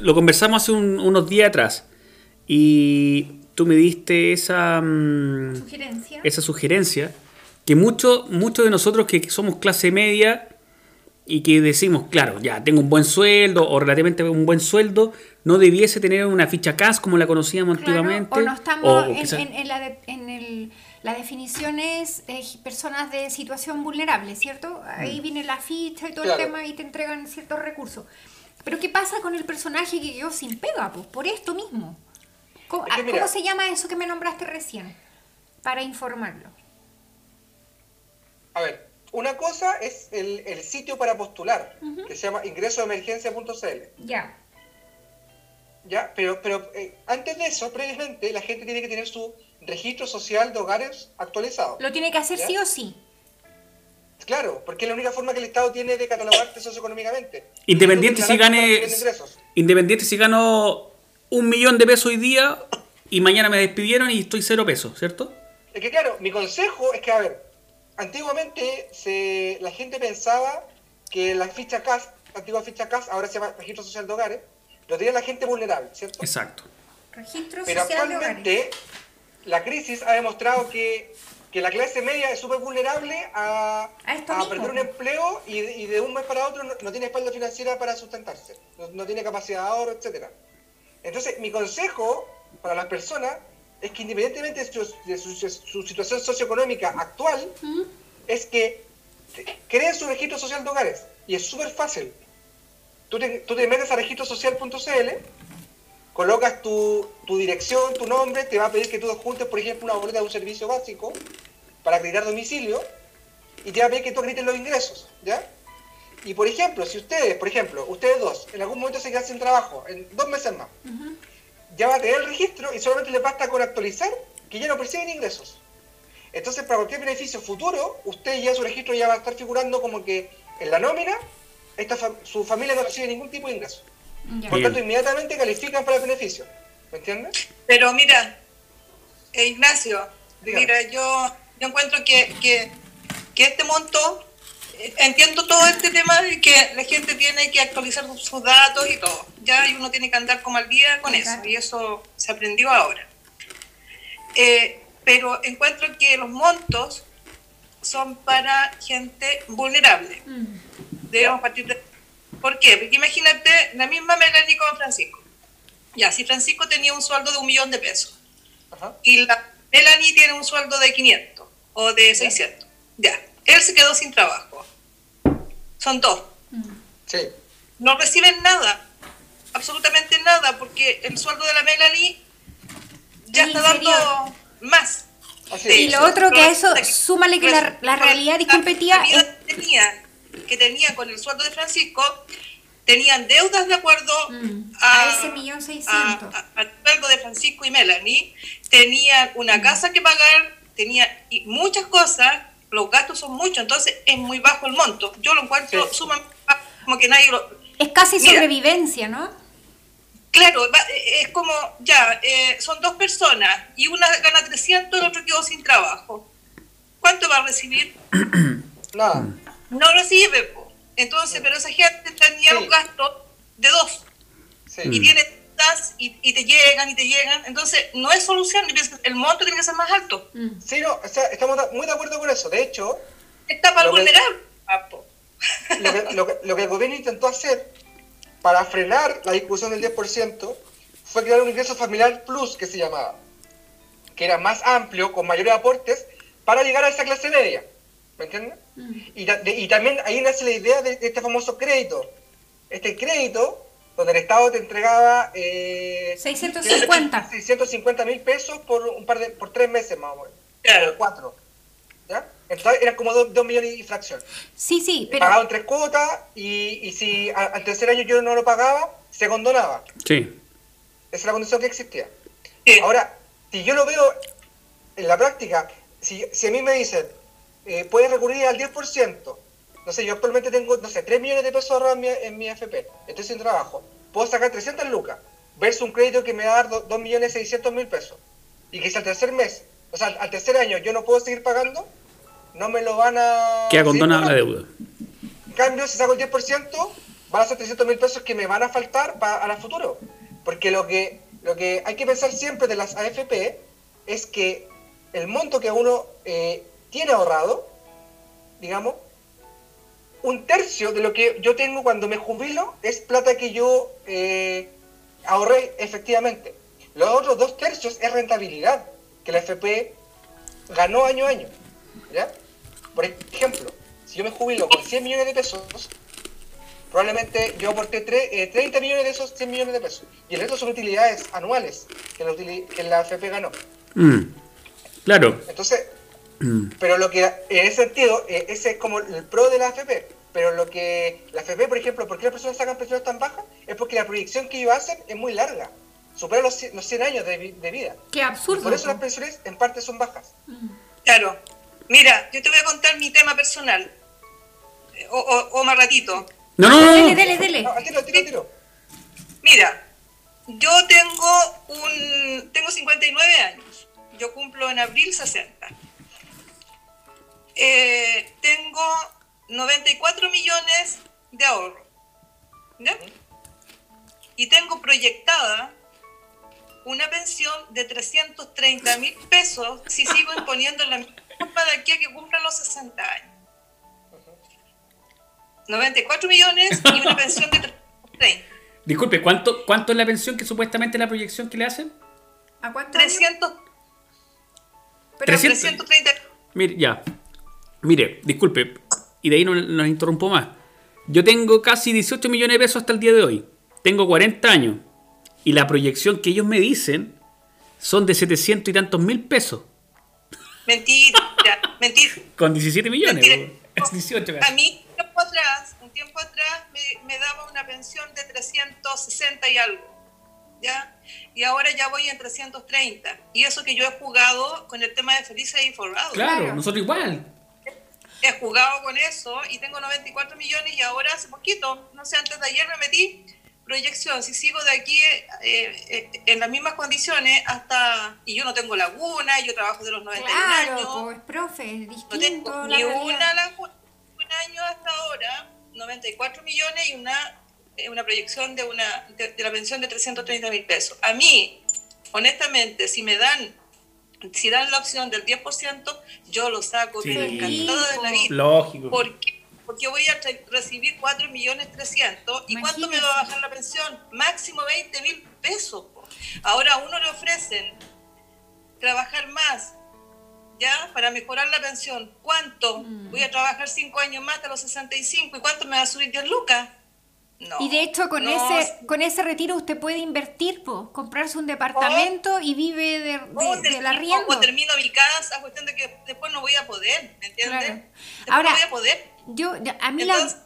Lo conversamos hace un- unos días atrás. Y tú me diste esa, mm, ¿Sugerencia? esa sugerencia. Que muchos muchos de nosotros que somos clase media y que decimos, claro, ya tengo un buen sueldo o relativamente un buen sueldo, no debiese tener una ficha CAS como la conocíamos Claro, antiguamente. o no estamos o en, quizás- en- en la, de- en el, la definición es eh, personas de situación vulnerable, ¿cierto? Ahí Mm. viene la ficha y todo Claro. el tema y te entregan ciertos recursos. Pero ¿qué pasa con el personaje que quedó sin pega? Pues por esto mismo. ¿Cómo, Es que ah, mira- ¿cómo se llama eso que me nombraste recién? Para informarlo. A ver, una cosa es el, el sitio para postular, que se llama ingresodemergencia.cl. Ya. ¿Ya? Pero, pero eh, antes de eso, previamente, la gente tiene que tener su registro social de hogares actualizado. Lo tiene que hacer ¿Ya? sí o sí. Claro, porque es la única forma que el Estado tiene de catalogarte socioeconómicamente. Independiente si gane, independiente si gano un millón de pesos hoy día y mañana me despidieron y estoy cero pesos, ¿cierto? Es que claro, mi consejo es que, a ver, antiguamente se, la gente pensaba que la ficha CAS, la antigua ficha CAS, ahora se llama Registro Social de Hogares, lo tenía la gente vulnerable, ¿cierto? Exacto. Registro Pero social de hogares. actualmente la crisis ha demostrado que, que la clase media es súper vulnerable a, perder un empleo y de, y de un mes para otro no, no tiene espalda financiera para sustentarse, no, no tiene capacidad de ahorro, etcétera. Entonces, mi consejo para las personas es que independientemente de su, de su- su situación socioeconómica actual, es que creen su registro social de hogares. Y es súper fácil. Tú te, tú te metes a registrosocial.cl, colocas tu, tu dirección, tu nombre, te va a pedir que tú adjuntes, por ejemplo, una boleta de un servicio básico para acreditar domicilio y te va a pedir que tú acredites los ingresos, ¿ya? Y por ejemplo, si ustedes, por ejemplo, ustedes dos, en algún momento se quedan sin trabajo, en dos meses más, ya va a tener el registro y solamente les basta con actualizar que ya no perciben ingresos. Entonces, para cualquier beneficio futuro, usted ya su registro ya va a estar figurando como que en la nómina esta su familia no recibe ningún tipo de ingreso. Por Bien. tanto, inmediatamente califican para el beneficio. ¿Me entiendes? Pero mira, eh, Ignacio, Dígame. mira, yo, yo encuentro que, que, que este monto, eh, entiendo todo este tema de que la gente tiene que actualizar sus- sus datos y todo. Ya y uno tiene que andar como al día con eso, y eso se aprendió ahora. Eh, pero encuentro que los montos son para gente vulnerable. Debemos partir de... ¿Por qué? Porque imagínate la misma Melanie con Francisco. Ya, si Francisco tenía un sueldo de un millón de pesos Ajá. y la Melanie tiene un sueldo de 500 o de 600, ya, él se quedó sin trabajo. Son dos. Sí. No reciben nada, absolutamente nada, porque el sueldo de la Melanie ya Es está dando más. Así de es. Y lo otro que a eso, súmale que la, la realidad, disculpe tía, la es tenía, que tenía con el sueldo de Francisco tenían deudas de acuerdo Mm, a, a ese millón seiscientos. al sueldo de Francisco y Melanie, tenían una casa que pagar, tenían y muchas cosas, los gastos son muchos, entonces es muy bajo el monto. Yo lo encuentro Sí. sumamente bajo, como que nadie lo... Es casi Mira. sobrevivencia, ¿no? Claro, es como, ya, eh, son dos personas y una gana 300 y el otro quedó sin trabajo. ¿Cuánto va a recibir? Nada. No recibe, po. Entonces, pero esa gente tenía Sí. un gasto de dos Sí. y tiene y, y te llegan y te llegan. Entonces, no es solución. Que El monto tiene que ser más alto. Mm. Sí, no, o sea, estamos muy de acuerdo con eso. De hecho, Está para Lo que- vulnerable. papo. lo que, lo que- lo que el gobierno intentó hacer para frenar la discusión del 10% fue crear un ingreso familiar plus que se llamaba, que era más amplio, con mayores aportes, para llegar a esa clase media. ¿Me entiendes? Y, de- y también ahí nace la idea de, de este famoso crédito. Este crédito, donde el Estado te entregaba eh, 650. 650 mil pesos por un par de, por tres meses más o menos. Claro. O cuatro. ¿Ya? Entonces eran como dos, dos millones y fracción. Sí, sí, pero Pagaba en tres cuotas y, y si a- al tercer año yo no lo pagaba, se condonaba. Sí. Esa es la condición que existía. Sí. Ahora, si yo lo veo en la práctica, si, si a mí me dicen, eh, puedes recurrir al 10%, no sé, yo actualmente tengo, no sé, 3 millones de pesos ahorrados en mi, en mi FP, estoy sin trabajo, puedo sacar 300 lucas, versus un crédito que me va a dar 2 millones 600 mil pesos, y que si al tercer mes, o sea, al tercer año yo no puedo seguir pagando, no me lo van a... Queda seguir condonada la deuda. En cambio, si saco el 10%, van a ser 300 mil pesos que me van a faltar para a la futuro. Porque lo que, lo que hay que pensar siempre de las AFP es que el monto que uno eh, tiene ahorrado, digamos, un tercio de lo que yo tengo cuando me jubilo es plata que yo eh, ahorré efectivamente. Los otros dos tercios es rentabilidad que la AFP ganó año a año. ¿ya? Por ejemplo, si yo me jubilo con 100 millones de pesos, probablemente yo aporté tre- eh, 30 millones de esos 100 millones de pesos. Y el resto son utilidades anuales que la, que la AFP ganó. Mm. Claro. Entonces, Mm. pero lo que, en ese sentido, eh, ese es como el pro de la AFP. Pero lo que la AFP, por ejemplo, ¿por qué las personas sacan pensiones tan bajas? Es porque la proyección que ellos hacen es muy larga. Supera los 100, los 100 años de, vi- de vida. qué Y absurdo. por eso las pensiones en parte son bajas. Claro. Mira, yo te voy a contar mi tema personal. O, o, o más ratito. No, no, no. Dele, dele, dele. No, tiro. Mira, yo tengo un tengo 59 años. Yo cumplo en abril 60. Eh, tengo 94 millones de ahorro. ¿Ya? Y tengo proyectada una pensión de 330 mil pesos si sigo imponiendo la misma de aquí a que cumplan los 60 años. 94 millones y una pensión de 330. Disculpe, ¿cuánto, ¿cuánto es la pensión que supuestamente es la proyección que le hacen? ¿A cuánto? años? 300, Pero 300. 330. Mire, ya. Mire, disculpe, y de ahí no nos interrumpo más. Yo tengo casi 18 millones de pesos hasta el día de hoy. Tengo 40 años. Y la proyección que ellos me dicen son de 700 y tantos mil pesos. Mentira, mentira. Con 17 millones. Mentira. Es 18 A mí, un tiempo atrás, un tiempo atrás me, me daba una pensión de 360 y algo, ¿ya? Y ahora ya voy en 330. Y eso que yo he jugado con el tema de Felices y Forrados. Claro, Claro. nosotros igual. He jugado con eso y tengo 94 millones y ahora hace poquito, no sé, antes de ayer me metí proyección. Si sigo de aquí eh, eh, en las mismas condiciones hasta... Y yo no tengo laguna, yo trabajo de los 91 Claro, años. pues, profe, es No distinto. tengo ni una lagu- un año hasta ahora, 94 millones y una, eh, una proyección de, una, de, de la pensión de 330 mil pesos. A mí, honestamente, si me dan, si dan la opción del 10%, yo lo saco, Sí. pero encantada de la vida. Lógico. ¿Por qué? Porque voy a recibir 4 millones 300 y ¿cuánto me va a bajar la pensión? Máximo 20 mil pesos. po. Ahora a uno le ofrecen trabajar más, ¿ya? Para mejorar la pensión. ¿Cuánto? Mm. Voy a trabajar 5 años más hasta los 65 y ¿cuánto me va a subir 10 lucas? No. Y de hecho con no, ese con ese retiro usted puede invertir, po, comprarse un departamento y vive de, de, del termino, arriendo. o termino mi casa, cuestión de que después no voy a poder, ¿me entiendes? Claro. Después Ahora, no voy a poder. Yo, a mí la, Entonces,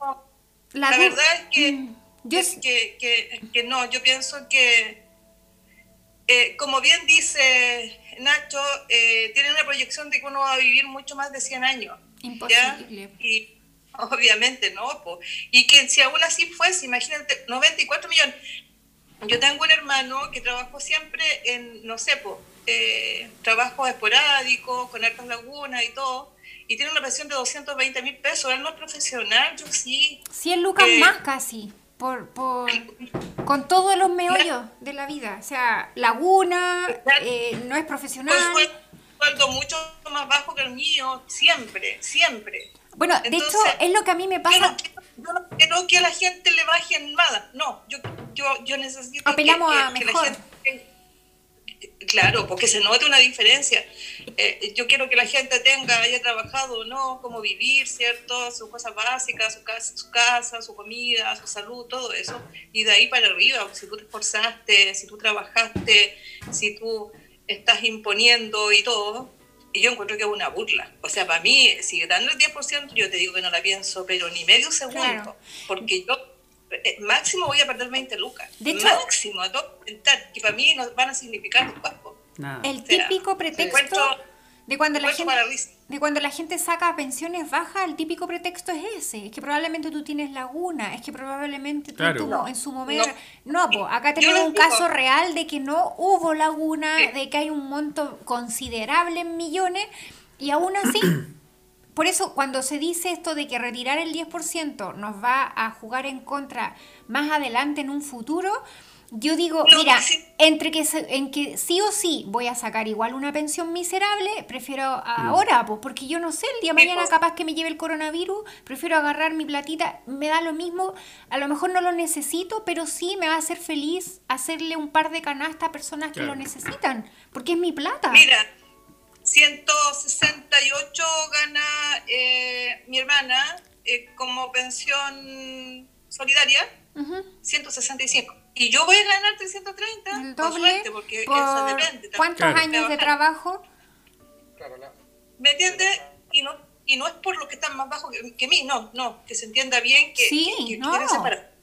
no, La, verdad es que, mm, yo... que, que, que, no, yo pienso que, eh, como bien dice Nacho, eh, tiene una proyección de que uno va a vivir mucho más de 100 años. Imposible. Y obviamente no, y que si aún así fuese, imagínate, 94 millones. Yo tengo un hermano que trabajó siempre en, no sé, po, eh, trabajos esporádicos, con altas lagunas y todo, y tiene una pensión de 220 mil pesos. Él no es profesional, yo sí. 100 lucas eh, más casi, por, por, con todos los meollos de la vida. O sea, laguna, eh, no es profesional. Pues sueldo mucho más bajo que el mío, siempre, siempre. Bueno, de hecho, es lo que a mí me pasa. Yo no, quiero que a la gente le baje nada. No, yo, yo, yo necesito Apelamos a mejor. la gente. Claro, porque se note una diferencia. Eh, yo quiero que la gente tenga, haya trabajado o no, cómo vivir, ¿cierto? Sus cosas básicas, su casa, su casa, su comida, su salud, todo eso. Y de ahí para arriba, si tú te esforzaste, si tú trabajaste, si tú estás imponiendo y todo, y yo encuentro que es una burla. O sea, para mí, si dan el 10%, yo te digo que no la pienso, pero ni medio segundo. Porque yo eh, máximo voy a perder 20 lucas. De hecho, máximo, a todo, que para mí no van a significar un cuerpo. El típico pretexto de cuando la gente de cuando la gente saca pensiones bajas, el típico pretexto es ese, es que probablemente tú tienes laguna, es que probablemente tú en su momento... No, no acá tenemos un caso real de que no hubo laguna, de que hay un monto considerable en millones, y aún así, por eso cuando se dice esto de que retirar el 10% nos va a jugar en contra más adelante en un futuro, yo digo, mira, entre que, en que sí o sí voy a sacar igual una pensión miserable, prefiero ahora, pues, porque yo no sé, el día de mañana capaz que me lleve el coronavirus, prefiero agarrar mi platita, me da lo mismo, a lo mejor no lo necesito, pero sí me va a hacer feliz hacerle un par de canastas a personas que lo necesitan, porque es mi plata. Mira, 168 gana eh, mi hermana eh, como pensión solidaria, 165 y yo voy a ganar 330. El doble. porque eso depende. ¿Cuántos años de trabajo? ¿Me entiendes? Y no, y no es por lo que están más bajos que, mí, no, no, que se entienda bien que, sí, no.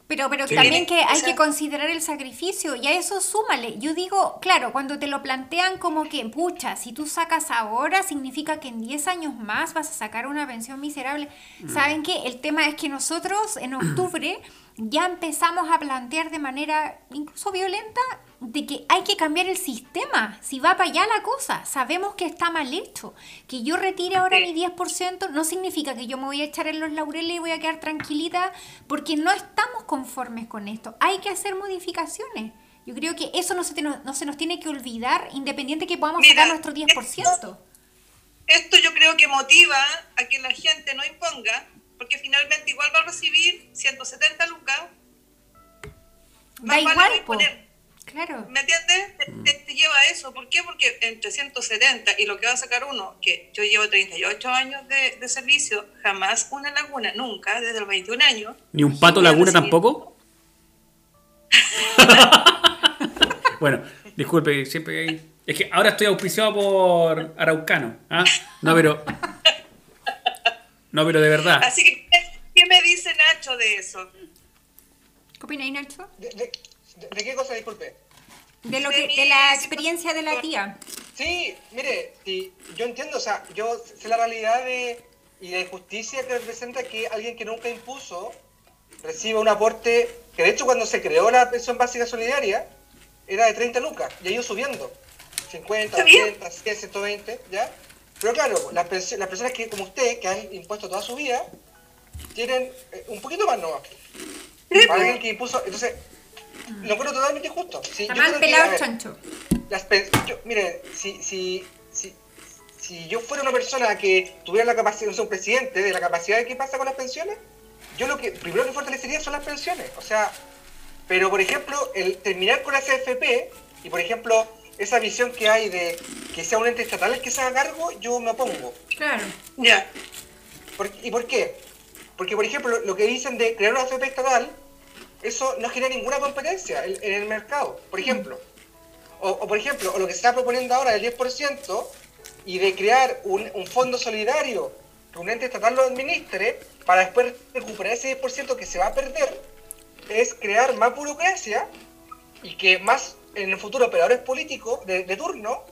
Pero, pero también que hay que considerar el sacrificio y a eso súmale. Yo digo, claro, cuando te lo plantean como que, pucha, si tú sacas ahora, significa que en 10 años más vas a sacar una pensión miserable. Mm. ¿Saben qué? El tema es que nosotros en octubre ya empezamos a plantear de manera incluso violenta de que hay que cambiar el sistema, si va para allá la cosa, sabemos que está mal hecho, que yo retire ahora mi 10% no significa que yo me voy a echar en los laureles y voy a quedar tranquilita porque no estamos conformes con esto, hay que hacer modificaciones. Yo creo que eso no se, no, se nos tiene que olvidar independiente que podamos sacar nuestro 10%. esto yo creo que motiva a que la gente no imponga porque finalmente igual va a recibir 170 lucas. Da igual, poner. Claro. ¿Me entiendes? Te, lleva a eso. ¿Por qué? Porque entre 170 y lo que va a sacar uno, que yo llevo 38 años de, de servicio, jamás una laguna, nunca, desde los 21 años. ¿Ni un pato laguna tampoco? bueno, disculpe, siempre hay... Es que ahora estoy auspiciado por Araucano. ¿ah? No, pero no, pero de verdad. Así que, ¿qué me dice Nacho de eso? ¿Qué opináis, Nacho? ¿De, qué cosa, disculpe? De, lo que, de la experiencia de la tía. Sí, mire, sí, yo entiendo, o sea, yo sé la realidad de, y la injusticia que representa que alguien que nunca impuso reciba un aporte, que de hecho cuando se creó la pensión básica solidaria, era de 30 lucas, y ha ido subiendo. 50, 80, 100, 120, ¿ya? Pero claro, las, personas que, como usted, que han impuesto toda su vida, tienen eh, un poquito más nomás. Para alguien que impuso. Entonces, lo encuentro totalmente justo. Sí, Está pelado chancho. Las, yo, mire, si, si, si, si yo fuera una persona que tuviera la capacidad, no sé, un presidente de la capacidad de qué pasa con las pensiones, yo lo que primero que fortalecería son las pensiones. O sea, pero por ejemplo, el terminar con la CFP y por ejemplo esa visión que hay de que sea un ente estatal el que se haga cargo, yo me opongo. Claro. Ya. ¿Y por qué? Porque, por ejemplo, lo que dicen de crear una AFP estatal, eso no genera ninguna competencia en, el mercado, por ejemplo. O, por ejemplo, o lo que se está proponiendo ahora del 10% y de crear un, fondo solidario que un ente estatal lo administre para después recuperar ese 10% que se va a perder, es crear más burocracia y que más en el futuro operadores políticos de, de turno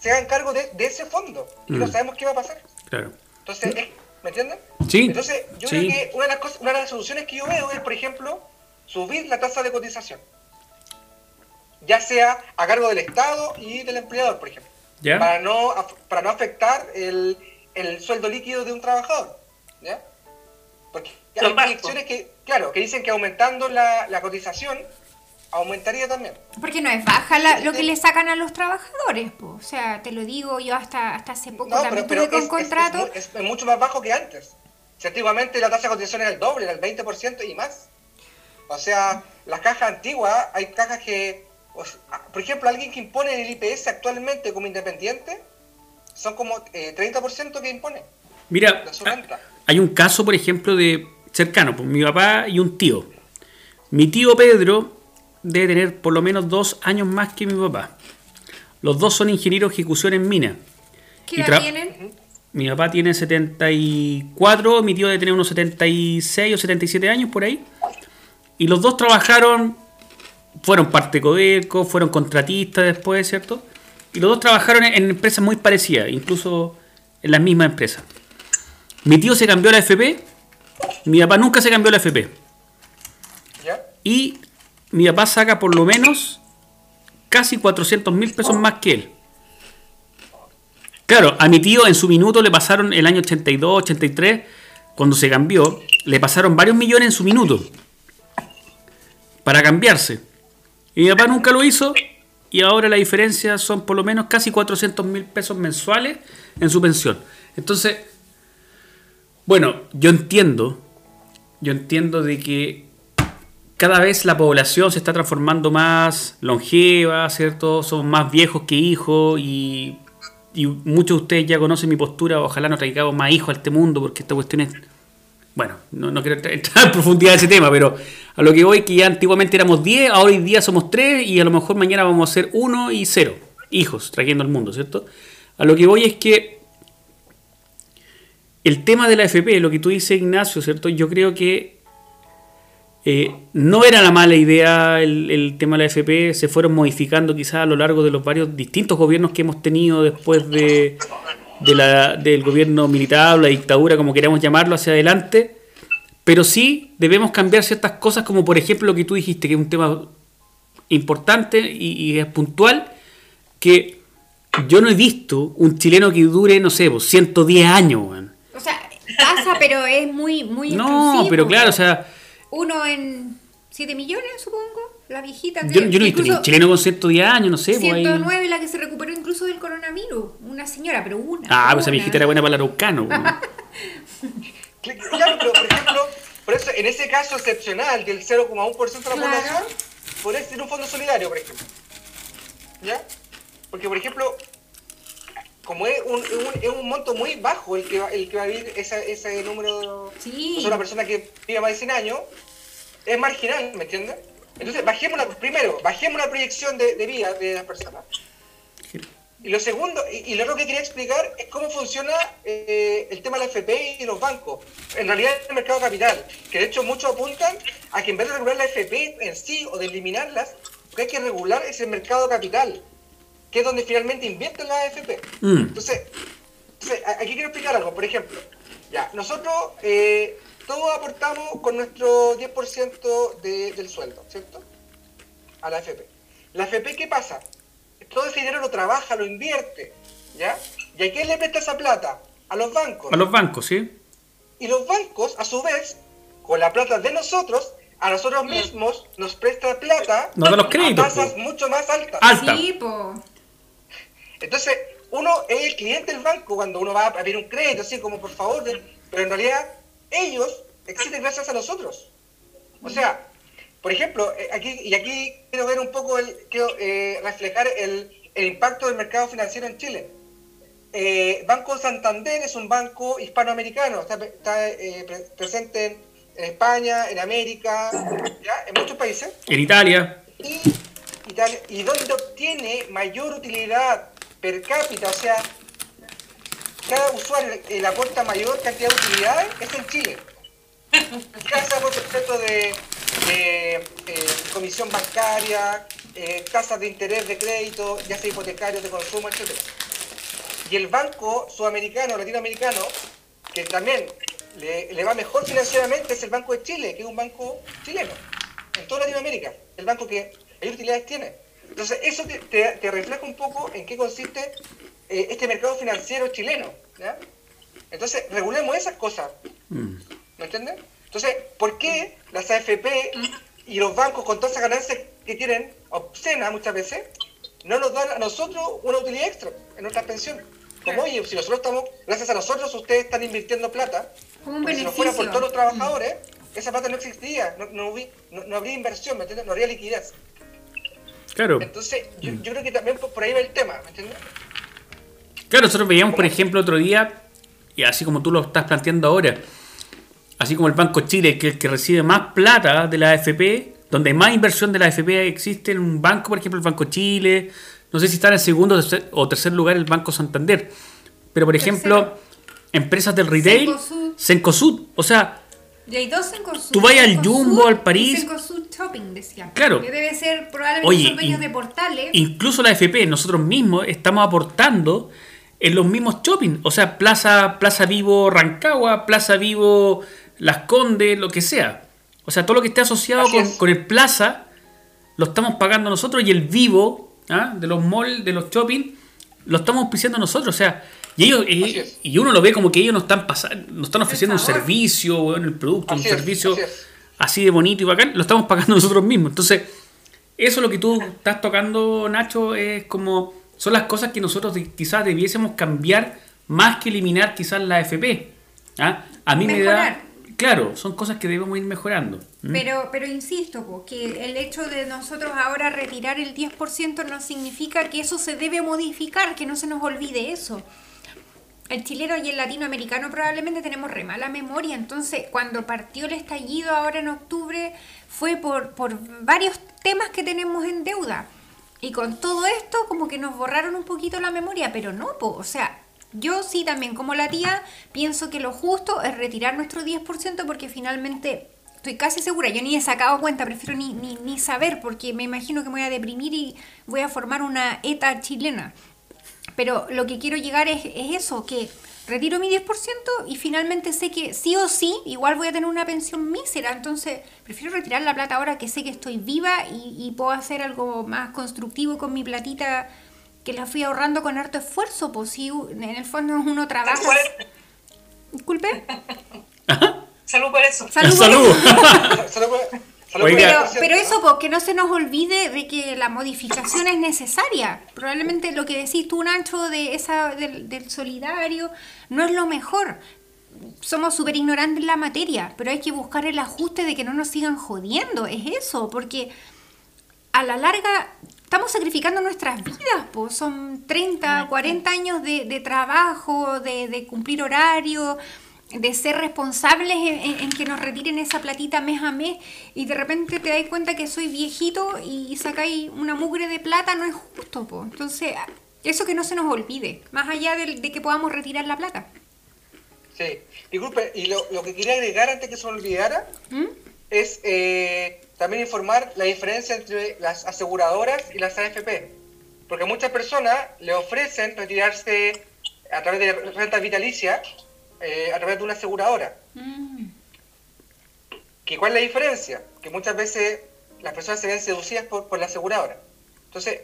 se hagan cargo de, de ese fondo. Y no Mm. sabemos qué va a pasar. Claro. Entonces, es- ¿me entienden? Sí, Entonces, yo sí. creo que una de, las cosas, una de las soluciones que yo veo es, por ejemplo, subir la tasa de cotización. Ya sea a cargo del Estado y del empleador, por ejemplo. ¿Ya? Para no, para no afectar el, el sueldo líquido de un trabajador. ¿Ya? Porque hay proyecciones que, claro, que dicen que aumentando la, la cotización aumentaría también. Porque no es baja la- lo que le sacan a los trabajadores, po. o sea, te lo digo, yo hasta, hasta hace poco No, también pero, pero tuve es, con es contrato. es- es mucho más bajo que antes. Si antiguamente la tasa de cotización era el doble, era el 20% y más. O sea, las cajas antiguas, hay cajas que, o sea, por ejemplo, alguien que impone el IPS actualmente como independiente, son como eh, 30% que impone Mira, ah, hay un caso, por ejemplo, de cercano, pues, mi papá y un tío. Mi tío Pedro debe tener por lo menos dos años más que mi papá. Los dos son ingenieros de ejecución en mina. ¿Qué edad tienen? Mi papá tiene 74, mi tío debe tener unos 76 o 77 años por ahí. Y los dos trabajaron, fueron parte de Codelco, fueron contratistas después, ¿cierto? Y los dos trabajaron en, en empresas muy parecidas, incluso en las mismas empresas. Mi tío se cambió a la FP, mi papá nunca se cambió a la FP. ¿Ya? Y mi papá saca por lo menos casi 400 mil pesos más que él. Claro, a mi tío en su minuto le pasaron el año 82, 83, cuando se cambió, le pasaron varios millones en su minuto para cambiarse. Y mi papá nunca lo hizo y ahora la diferencia son por lo menos casi 400 mil pesos mensuales en su pensión. Entonces, bueno, yo entiendo, yo entiendo de que cada vez la población se está transformando más longeva, ¿cierto? Somos más viejos que hijos y, y muchos de ustedes ya conocen mi postura. Ojalá no traigamos más hijos a este mundo porque esta cuestión es... Bueno, no, no quiero entrar en profundidad en ese tema, pero a lo que voy que ya antiguamente éramos 10, ahora hoy día somos 3 y a lo mejor mañana vamos a ser 1 y 0 hijos trayendo al mundo, ¿cierto? A lo que voy es que el tema de la FP, lo que tú dices Ignacio, ¿cierto? Yo creo que eh, no era la mala idea el, el tema de la FP, se fueron modificando quizás a lo largo de los varios distintos gobiernos que hemos tenido después de, de la- del gobierno militar o la dictadura, como queramos llamarlo, hacia adelante. Pero sí debemos cambiar ciertas cosas, como por ejemplo lo que tú dijiste, que es un tema importante y, y es puntual, que yo no he visto un chileno que dure, no sé, pues, 110 años, weón. O sea, pasa, pero es muy, muy No, exclusivo. pero claro, o sea, Uno en 7 millones, supongo, la viejita. que yo, yo no he visto chileno con 110 años, no sé, pues ahí- 109 la que se recuperó incluso del coronavirus. Una señora, pero una. Ah, pues esa viejita era buena para el araucano, weón. Claro, pero por ejemplo, por eso, en ese caso excepcional del 0,1% de la Claro. población, podría ser un fondo solidario, por ejemplo. ¿Ya? Porque, por ejemplo, como es un, es un, es un monto muy bajo el que va, el que va a vivir esa- ese número, Sí. o sea, una persona que vive más de 100 años, es marginal, ¿me entiendes? Entonces, bajemos la, primero, bajemos la proyección de, de vida de las personas. Y lo segundo, y, y lo otro que quería explicar es cómo funciona eh, el tema de la FP y los bancos. En realidad el mercado capital, que de hecho muchos apuntan a que en vez de regular la FP en sí o de eliminarlas, lo que hay que regular es el mercado capital, que es donde finalmente invierten las FP. Mm. Entonces, aquí quiero explicar algo. Por ejemplo, ya, nosotros eh, todos aportamos con nuestro 10% de- del sueldo, ¿cierto? A la FP. ¿La FP qué pasa? Todo ese dinero lo trabaja, lo invierte, ¿ya? ¿Y a quién le presta esa plata? A los bancos. A los bancos, ¿sí? Y los bancos, a su vez, con la plata de nosotros, a nosotros mismos nos presta plata Nos da los a tasas po. mucho más altas. Alta. Sí, po. Entonces, uno es el cliente del banco cuando uno va a pedir un crédito, así como por favor, pero en realidad ellos existen gracias a nosotros. O sea, por ejemplo, eh, aquí y aquí quiero ver un poco, el, quiero eh, reflejar el, el impacto del mercado financiero en Chile. Eh, banco Santander es un banco hispanoamericano, está, está, eh, pre- presente en, en España, en América, ¿ya? en muchos países En Italia. y Italia, y donde obtiene mayor utilidad per cápita, o sea, cada usuario eh, le aporta mayor cantidad de utilidades es en Chile. Ya sea por concepto de, eh, comisión bancaria, eh, tasas de interés de crédito, ya sea hipotecarios, de consumo, etc. Y el banco sudamericano, latinoamericano, que también le, le va mejor financieramente, es el Banco de Chile, que es un banco chileno, en toda Latinoamérica, el banco que mayor utilidades tiene. Entonces, eso te, te- te refleja un poco en qué consiste eh, este mercado financiero chileno. ¿ya? Entonces, regulemos esas cosas. Mm. ¿Me entiendes? Entonces, ¿por qué las AFP y los bancos con todas esas ganancias que tienen, obscenas muchas veces, no nos dan a nosotros una utilidad extra en nuestras pensiones? Como, oye, si nosotros estamos, gracias a nosotros, ustedes están invirtiendo plata, Como un si no fuera por todos los trabajadores, esa plata no existiría, no, no, no- no habría inversión, ¿me entiendes? No habría liquidez. Claro. Entonces, yo, yo creo que también por, por ahí va el tema, ¿me entiendes? Claro, nosotros veíamos, por ejemplo, otro día, y así como tú lo estás planteando ahora, así como el Banco Chile, que es el que recibe más plata de la AFP, donde más inversión de la AFP existe en un banco, por ejemplo, el Banco Chile, no sé si está en segundo o tercer- o tercer lugar el Banco Santander, pero por ejemplo, empresas del retail, Cencosud. Cencosud, o sea, Y hay dos Cencosud. Tú vas al Jumbo, al París. Cencosud Shopping, decía. Claro. Que debe ser, probablemente Oye, son dueños de portales. incluso la AFP, nosotros mismos estamos aportando en los mismos shopping, o sea, Plaza, Plaza Vivo Rancagua, Plaza Vivo Las Condes, lo que sea. O sea, todo lo que esté asociado Así con, es. con el Plaza lo estamos pagando nosotros y el Vivo ¿ah? de los malls, de los shopping, lo estamos auspiciando nosotros. O sea, y ellos es. y uno lo ve como que ellos nos están pasando, nos están ofreciendo un servicio, weón, el producto, Así un es, servicio así de bonito y bacán, lo estamos pagando nosotros mismos. Entonces, eso lo que tú estás tocando, Nacho, es como son las cosas que nosotros quizás debiésemos cambiar más que eliminar quizás la FP. ¿ah? A mí me Mejorar. da, claro, son cosas que debemos ir mejorando. Pero, pero insisto, po, que el hecho de nosotros ahora retirar el 10% no significa que eso se debe modificar, que no se nos olvide eso. El chileno y el latinoamericano probablemente tenemos re mala memoria, entonces cuando partió el estallido ahora en octubre fue por, por varios temas que tenemos en deuda. Y con todo esto como que nos borraron un poquito la memoria, pero no, po, o sea, yo sí también como la tía pienso que lo justo es retirar nuestro 10% porque finalmente estoy casi segura, yo ni he sacado cuenta, prefiero ni, ni, ni saber porque me imagino que me voy a deprimir y voy a formar una ETA chilena. Pero lo que quiero llegar es, es eso, que retiro mi 10% y finalmente sé que sí o sí, igual voy a tener una pensión mísera. Entonces, prefiero retirar la plata ahora que sé que estoy viva y, y puedo hacer algo más constructivo con mi platita que la fui ahorrando con harto esfuerzo. Pues si en el fondo uno trabaja... Salud eso. Disculpe. Salud por eso. Salud. Salud. Por- solo Oiga. Pero, pero 10%, eso, pues, que no se nos olvide de que la modificación es necesaria. Probablemente lo que decís tú, Nacho, de esa, del, del solidario, no es lo mejor. Somos súper ignorantes en la materia, pero hay que buscar el ajuste de que no nos sigan jodiendo. Es eso, porque a la larga estamos sacrificando nuestras vidas, pues son 30, 40 años de, de trabajo, de, de cumplir horario, de ser responsables en, en- en que nos retiren esa platita mes a mes y de repente te das cuenta que soy viejito y sacáis una mugre de plata, no es justo, pues. Entonces, eso que no se nos olvide, más allá de, que podamos retirar la plata. Sí, disculpe, y lo, lo que quería agregar antes que se me olvidara ¿Mm? es eh, también informar la diferencia entre las aseguradoras y las AFP. Porque muchas personas le ofrecen retirarse a través de renta vitalicia eh, a través de una aseguradora. Mm. ¿Que ¿Cuál es la diferencia? Que muchas veces las personas se ven seducidas por, por la aseguradora. Entonces,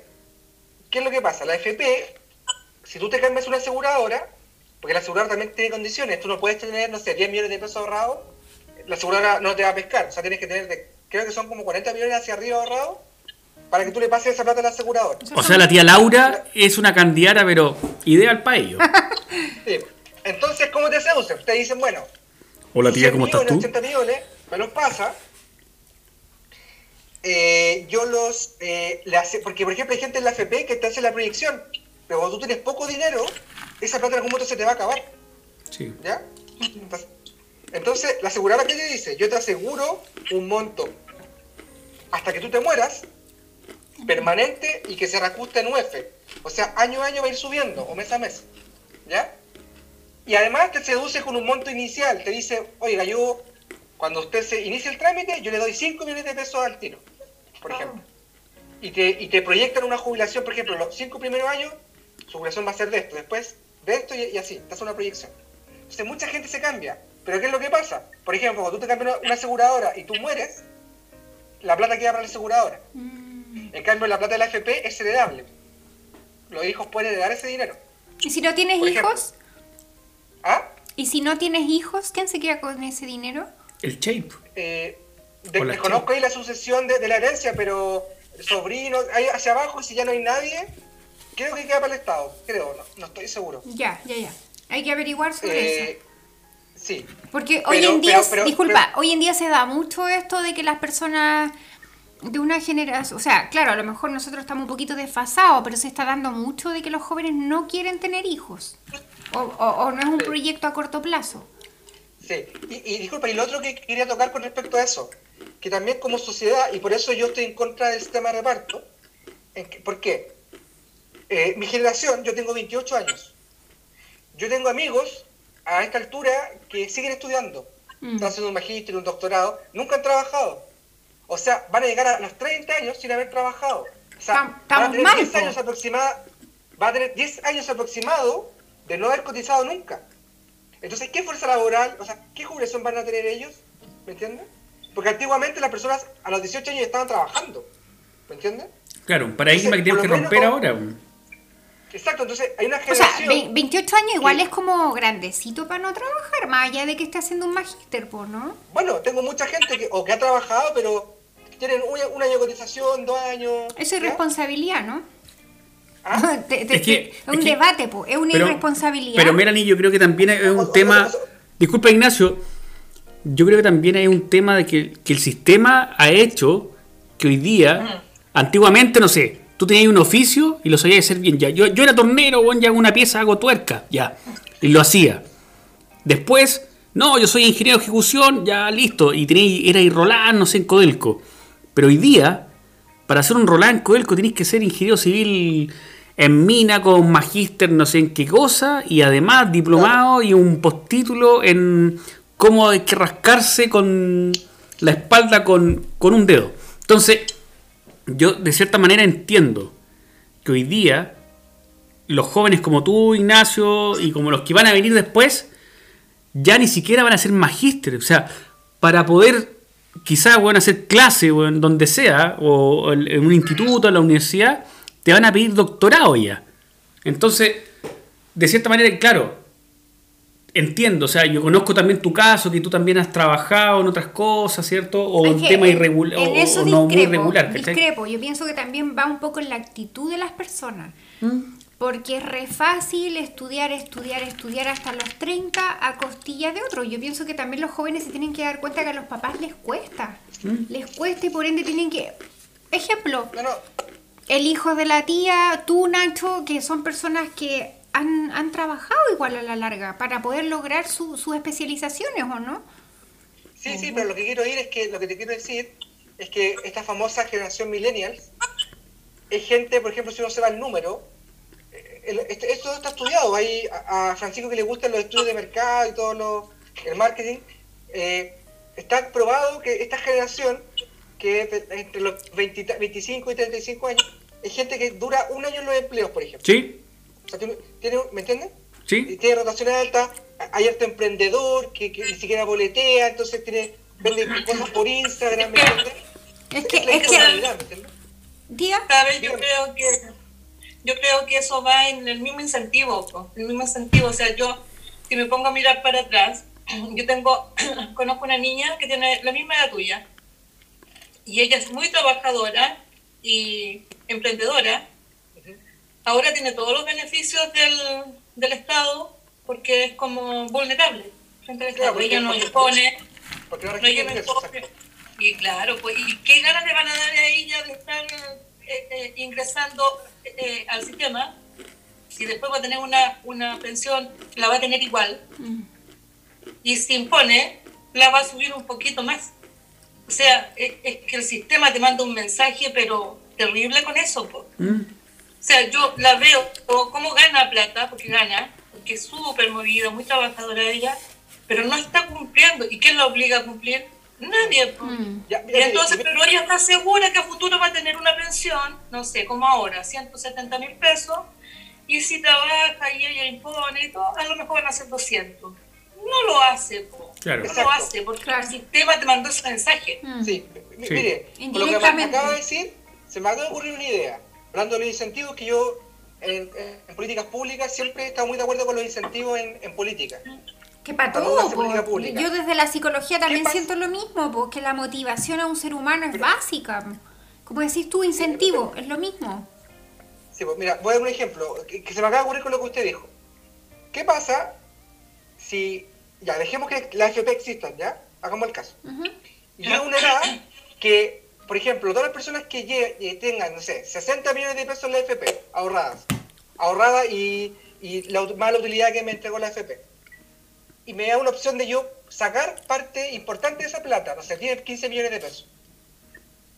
¿qué es lo que pasa? La AFP, si tú te cambias una aseguradora, porque la aseguradora también tiene condiciones, tú no puedes tener, no sé, 10 millones de pesos ahorrados, la aseguradora no te va a pescar, o sea, tienes que tener, de- creo que son como 40 millones hacia arriba ahorrados, para que tú le pases esa plata a la aseguradora. O sea, la tía Laura es una candidata, pero ideal para ello. Sí. Entonces, ¿cómo te seducen? Ustedes dicen, bueno, Hola tía, 100 ¿cómo estás tú? 80 millones, me los pasa. Eh, yo los eh, le hace, porque por ejemplo hay gente en la FP que te hace la proyección, pero cuando tú tienes poco dinero, esa plata en algún momento se te va a acabar, Sí. ¿ya? Entonces, entonces, la aseguradora que te dice, yo te aseguro un monto hasta que tú te mueras, permanente y que se reajuste en UF. O sea, año a año va a ir subiendo, o mes a mes, ¿ya? Y además te seduce con un monto inicial. Te dice, oiga, yo, cuando usted se inicia el trámite, yo le doy 5 millones de pesos al tiro, por ejemplo. Y te, y te proyectan una jubilación, por ejemplo, los 5 primeros años, su jubilación va a ser de esto, después de esto y, y así. Te hace una proyección. Entonces mucha gente se cambia. Pero ¿qué es lo que pasa? Por ejemplo, cuando tú te cambias una- aseguradora y tú mueres, la plata queda para la aseguradora. En cambio, la plata de la FP es heredable. Los hijos pueden heredar ese dinero. ¿Y si no tienes Por ejemplo. ¿Ah? ¿Y si no tienes hijos, quién se queda con ese dinero? El shape. Eh, de- desconozco ahí la sucesión de, de la herencia, pero sobrinos, ahí hacia abajo, y si ya no hay nadie, creo que queda para el Estado. Creo, no, no estoy seguro. Ya, ya, ya. Hay que averiguar sobre eso. Eh, sí. Porque hoy en día, pero- pero- disculpa, pero- hoy en día se da mucho esto de que las personas de una generación, o sea, claro, a lo mejor nosotros estamos un poquito desfasados, pero se está dando mucho de que los jóvenes no quieren tener hijos. O, o- o no es un proyecto a corto plazo. Sí, y, y disculpa, y lo otro que quería tocar con respecto a eso, que también como sociedad, y por eso yo estoy en contra del sistema de reparto, en que- ¿por qué? Eh, mi generación, yo tengo 28 años, yo tengo amigos a esta altura que siguen estudiando, Mm. están haciendo un magíster, un doctorado, nunca han trabajado. O sea, van a llegar a los 30 años sin haber trabajado. O sea, van a tener mal, 10 po. años aproximados, va a tener 10 años aproximados de no haber cotizado nunca. Entonces, ¿qué fuerza laboral, o sea, qué jubilación van a tener ellos? ¿Me entiendes? Porque antiguamente las personas a los 18 años estaban trabajando. ¿Me entiendes? Claro, un paradigma que tenemos que romper menos- ahora. Exacto, entonces hay una O sea, generación... ve- 28 años igual Sí. es como grandecito para no trabajar, más allá de que esté haciendo un magíster, ¿no? Bueno, tengo mucha gente que, o que ha trabajado, pero tienen un, un año de cotización, dos años... Eso es responsabilidad, ¿no? ¿Ah? Te- te- Es que- un es que- debate, pues, es una Pero- irresponsabilidad. Pero Melanie, yo creo que también es un tema. Disculpa, Ignacio. Yo creo que también hay un tema de que, que el sistema ha hecho que hoy día, antiguamente, no sé, tú tenías un oficio y lo sabías hacer bien. Ya, yo, yo era tornero, bueno, ya hago una pieza, hago tuerca, ya. Y lo hacía. Después, no, yo soy ingeniero de ejecución, ya listo. Y tenía, era ir Roland, no sé, en Codelco. Pero hoy día, para hacer un Roland en Codelco, tenés que ser ingeniero civil en mina con magíster, no sé en qué cosa, y además diplomado y un postítulo en cómo hay que rascarse con la espalda con, con un dedo. Entonces, yo de cierta manera entiendo que hoy día los jóvenes como tú, Ignacio, y como los que van a venir después, ya ni siquiera van a ser magísteres. O sea, para poder quizás bueno, hacer clase o en donde sea, o en un instituto, en la universidad, te van a pedir doctorado ya. Entonces, de cierta manera, claro, entiendo, o sea, yo conozco también tu caso, que tú también has trabajado en otras cosas, ¿cierto? O en tema en- irregular, o, eso o no muy discrepo, regular, ¿cachai? discrepo. Yo pienso que también va un poco en la actitud de las personas. Mm. Porque es re fácil estudiar, estudiar, estudiar hasta los 30 a costilla de otro. Yo pienso que también los jóvenes se tienen que dar cuenta que a los papás les cuesta. Mm. Les cuesta y por ende tienen que... Ejemplo, No, no, el hijo de la tía, tú, Nacho, que son personas que han, han trabajado igual a la larga para poder lograr su- sus especializaciones, ¿o no? Sí, sí, pero lo que quiero ir es que lo que te quiero decir es que esta famosa generación millennials es gente, por ejemplo, si uno se va al número, el- esto, esto está estudiado. Hay a, a Francisco que le gustan los estudios de mercado y todo lo, el marketing. eh, está probado que esta generación, que es entre los 20 25 y 35 años, es gente que dura un año en los empleos, por ejemplo. ¿Sí? O sea, tiene, tiene- ¿Me entiendes? y ¿Sí? tiene rotaciones altas, hay harto emprendedor que, que ni siquiera boletea, entonces tiene vende cosas por Instagram, ¿me entiendes? Es que, la es que, tía, ¿Sabes? Yo creo que yo creo que eso va en el mismo incentivo, el mismo incentivo. O sea, yo si me pongo a mirar para atrás, yo tengo conozco una niña que tiene la misma edad tuya y ella es muy trabajadora y emprendedora. Ahora tiene todos los beneficios del, del Estado porque es como vulnerable frente al Claro, Estado. Ella no impone, Porque ahora no lleva que enfoque. Y claro, pues, ¿y qué ganas le van a dar a ella de estar eh, eh, ingresando eh, al sistema? Si después va a tener una, una pensión, la va a tener igual. Y si impone, la va a subir un poquito más. O sea, es, es que el sistema te manda un mensaje, pero terrible con eso. Mm. O sea, yo la veo como cómo gana plata, porque gana, que es súper movida, muy trabajadora ella, pero no está cumpliendo. ¿Y quién la obliga a cumplir? Nadie. Mm. Ya, Y mira, entonces, mira, pero ella está segura que a futuro va a tener una pensión, no sé, como ahora, 170 mil pesos, y si trabaja y ella impone y todo, a lo mejor van a ser 200. No lo hace, po. Claro. no Exacto. lo hace, porque Claro. el sistema te mandó ese mensaje. Mm. Sí, m- Sí. mire, lo que me acaba de decir, se me acaba de ocurrir una idea. Hablando de los incentivos, que yo en, en políticas públicas siempre he estado muy de acuerdo con los incentivos en, en política. Que para todo, yo desde la psicología también siento lo mismo, porque la motivación a un ser humano es básica. Como decís tú, incentivo, es lo mismo. Sí, pues mira, voy a dar un ejemplo que, que se me acaba de ocurrir con lo que usted dijo. ¿Qué pasa si, ya, dejemos que la FP existan, ¿ya? Hagamos el caso. Ujú. Y llega una edad que, por ejemplo, todas las personas que lle- eh, tengan, no sé, 60 millones de pesos en la FP ahorradas, ahorradas y, y la ut- mala utilidad que me entregó la FP, y me da una opción de yo sacar parte importante de esa plata, no sé, 10, 15 millones de pesos,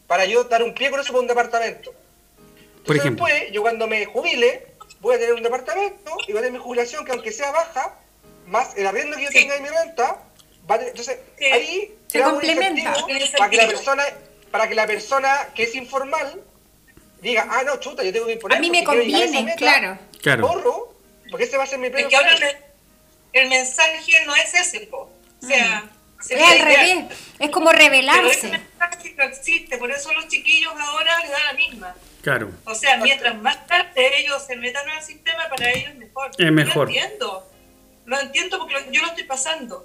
para yo dar un pie con eso para un departamento. Por Entonces ejemplo. después, yo cuando me jubile, voy a tener un departamento y voy a tener mi jubilación que aunque sea baja, más el arriendo que yo Sí. tenga de mi renta, va a tener- entonces Sí. ahí Se complementa. para que la persona, para que la persona que es informal diga, ah no, chuta, yo tengo que imponer. A mí me conviene, meta, claro. Claro. Ahorro, porque ese va a ser mi Es premio. que ahora final. El mensaje no es ese, po. O sea, se Mm. Es al revés, es como Pero ese revelarse. mensaje no existe, por eso los chiquillos ahora le dan la misma. Claro. O sea, mientras más tarde ellos se metan al sistema, para ellos es mejor. Es mejor. Lo entiendo. Lo entiendo porque lo- yo lo estoy pasando.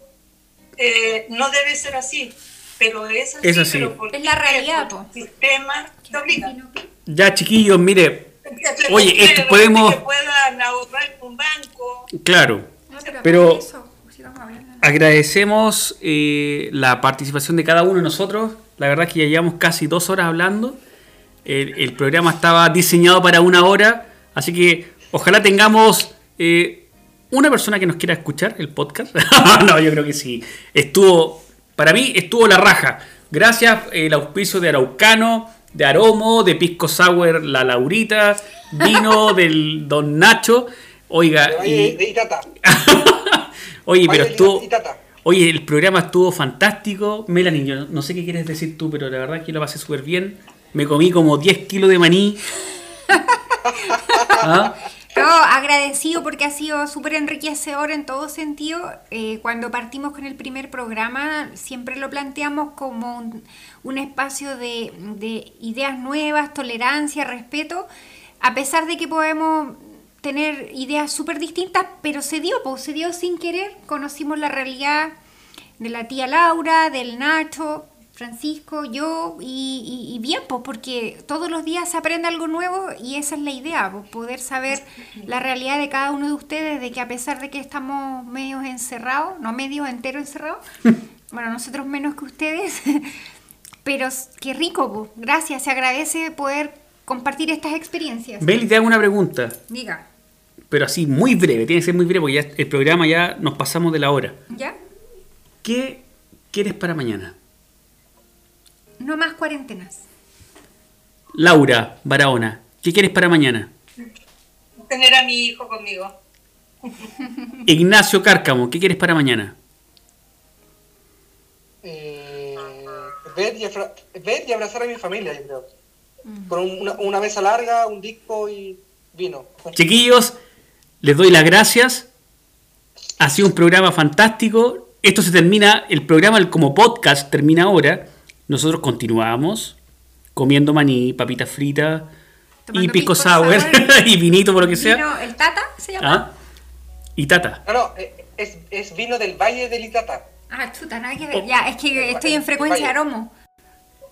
Eh, no debe ser así. Pero es así. Es así. pero ¿por Es la realidad. El sistema te obliga. Ya, chiquillos, mire, Oye, esto podemos- Que puedan ahorrar un banco. claro. No, Pero- eso. Agradecemos eh, la participación de cada uno de nosotros. La verdad es que ya llevamos casi dos horas hablando. El, el programa estaba diseñado para una hora. Así que ojalá tengamos eh, una persona que nos quiera escuchar el podcast. no, yo creo que sí. Estuvo, para mí estuvo la raja. Gracias el auspicio de Araucano, de Aromo, de Pisco Sour La Laurita, vino del Don Nacho. Oiga, Valle y- Itata. Oye, pero estuvo. Itata. Oye, el programa estuvo fantástico. Melanie, yo no sé qué quieres decir tú, pero la verdad que lo pasé súper bien. Me comí como 10 kilos de maní. ¿Ah? No, agradecido porque ha sido súper enriquecedor en todo sentido. Eh, cuando partimos con el primer programa, siempre lo planteamos como un, un espacio de, de ideas nuevas, tolerancia, respeto, a pesar de que podemos tener ideas súper distintas, pero se dio, pues, se dio sin querer. Conocimos la realidad de la tía Laura, del Nacho, Francisco, yo y, y- y bien, pues porque todos los días se aprende algo nuevo y esa es la idea, pues, poder saber la realidad de cada uno de ustedes, de que a pesar de que estamos medios encerrados, no medios enteros encerrados, bueno, nosotros menos que ustedes, pero qué rico, pues, gracias, se agradece poder compartir estas experiencias. Meli, te hago una pregunta, Diga, pero así muy breve, tiene que ser muy breve porque ya el programa ya nos pasamos de la hora. ¿ya? ¿Qué quieres para mañana? No más cuarentenas. Laura Barahona, ¿qué quieres para mañana? Tener a mi hijo conmigo. Ignacio Cárcamo, ¿qué quieres para mañana? Eh, ver, y afra- ver y abrazar a mi familia, yo creo. Con un- una, una mesa larga, un disco y vino. Chiquillos, les doy las gracias. Ha sido un programa fantástico. Esto se termina, el programa el- como podcast termina ahora. Nosotros continuamos comiendo maní, papitas fritas y pisco pisco sour sour. y vinito por lo que sea. Vino ¿El Tata se llama? ¿Ah? Y tata. No, no, eh, es, es vino del Valle del Itata. Ah, chuta, nada que ver. Ya, es que estoy en frecuencia de aromo.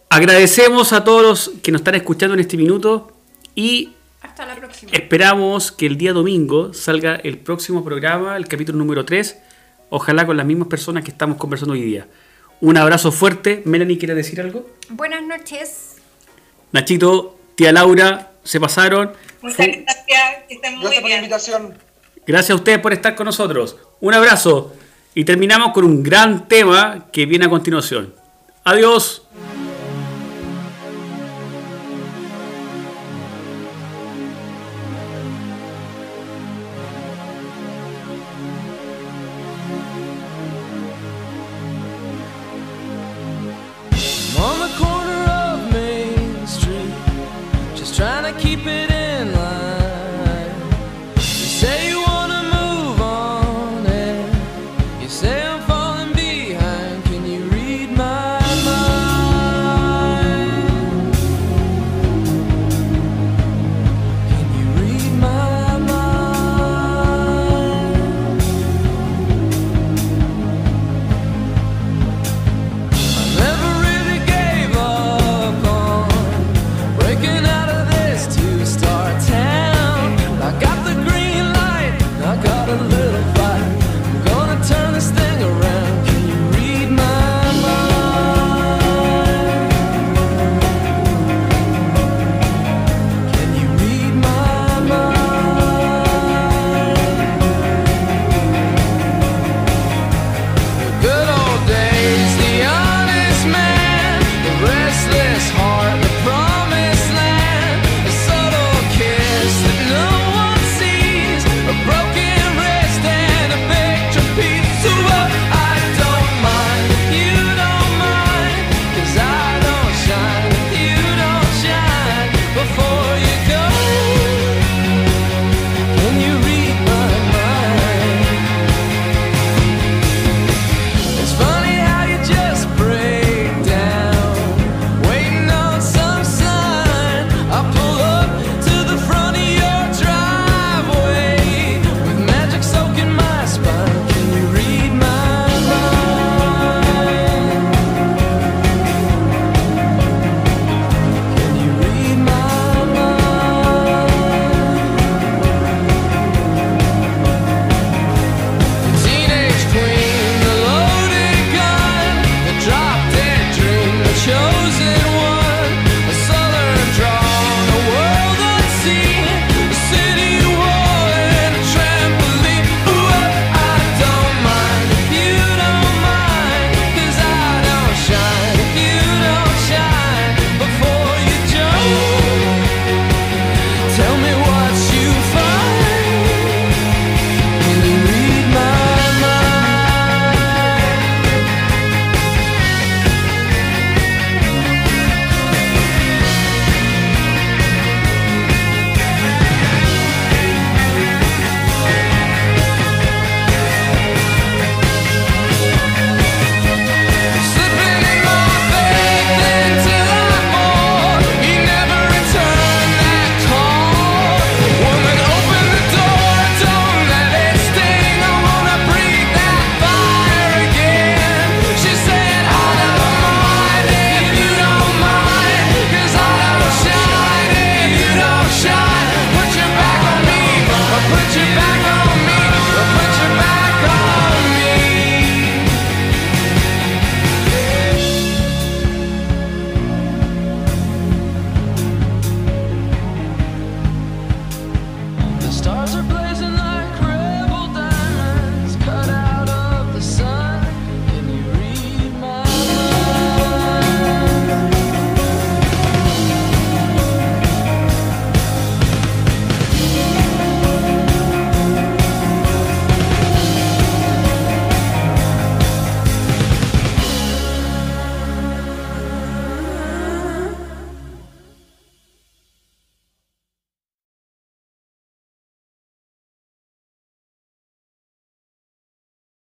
Agradecemos a todos los que nos están escuchando en este minuto y próxima. esperamos que el día domingo salga el próximo programa, el capítulo número 3. Ojalá con las mismas personas que estamos conversando hoy día. Un abrazo fuerte. Melanie, ¿quiere decir algo? Buenas noches. Nachito, tía Laura, se pasaron. Muchas Fue- gracias. Que estén muy Gracias por la invitación. Gracias a ustedes por estar con nosotros. Un abrazo. Y terminamos con un gran tema que viene a continuación. Adiós.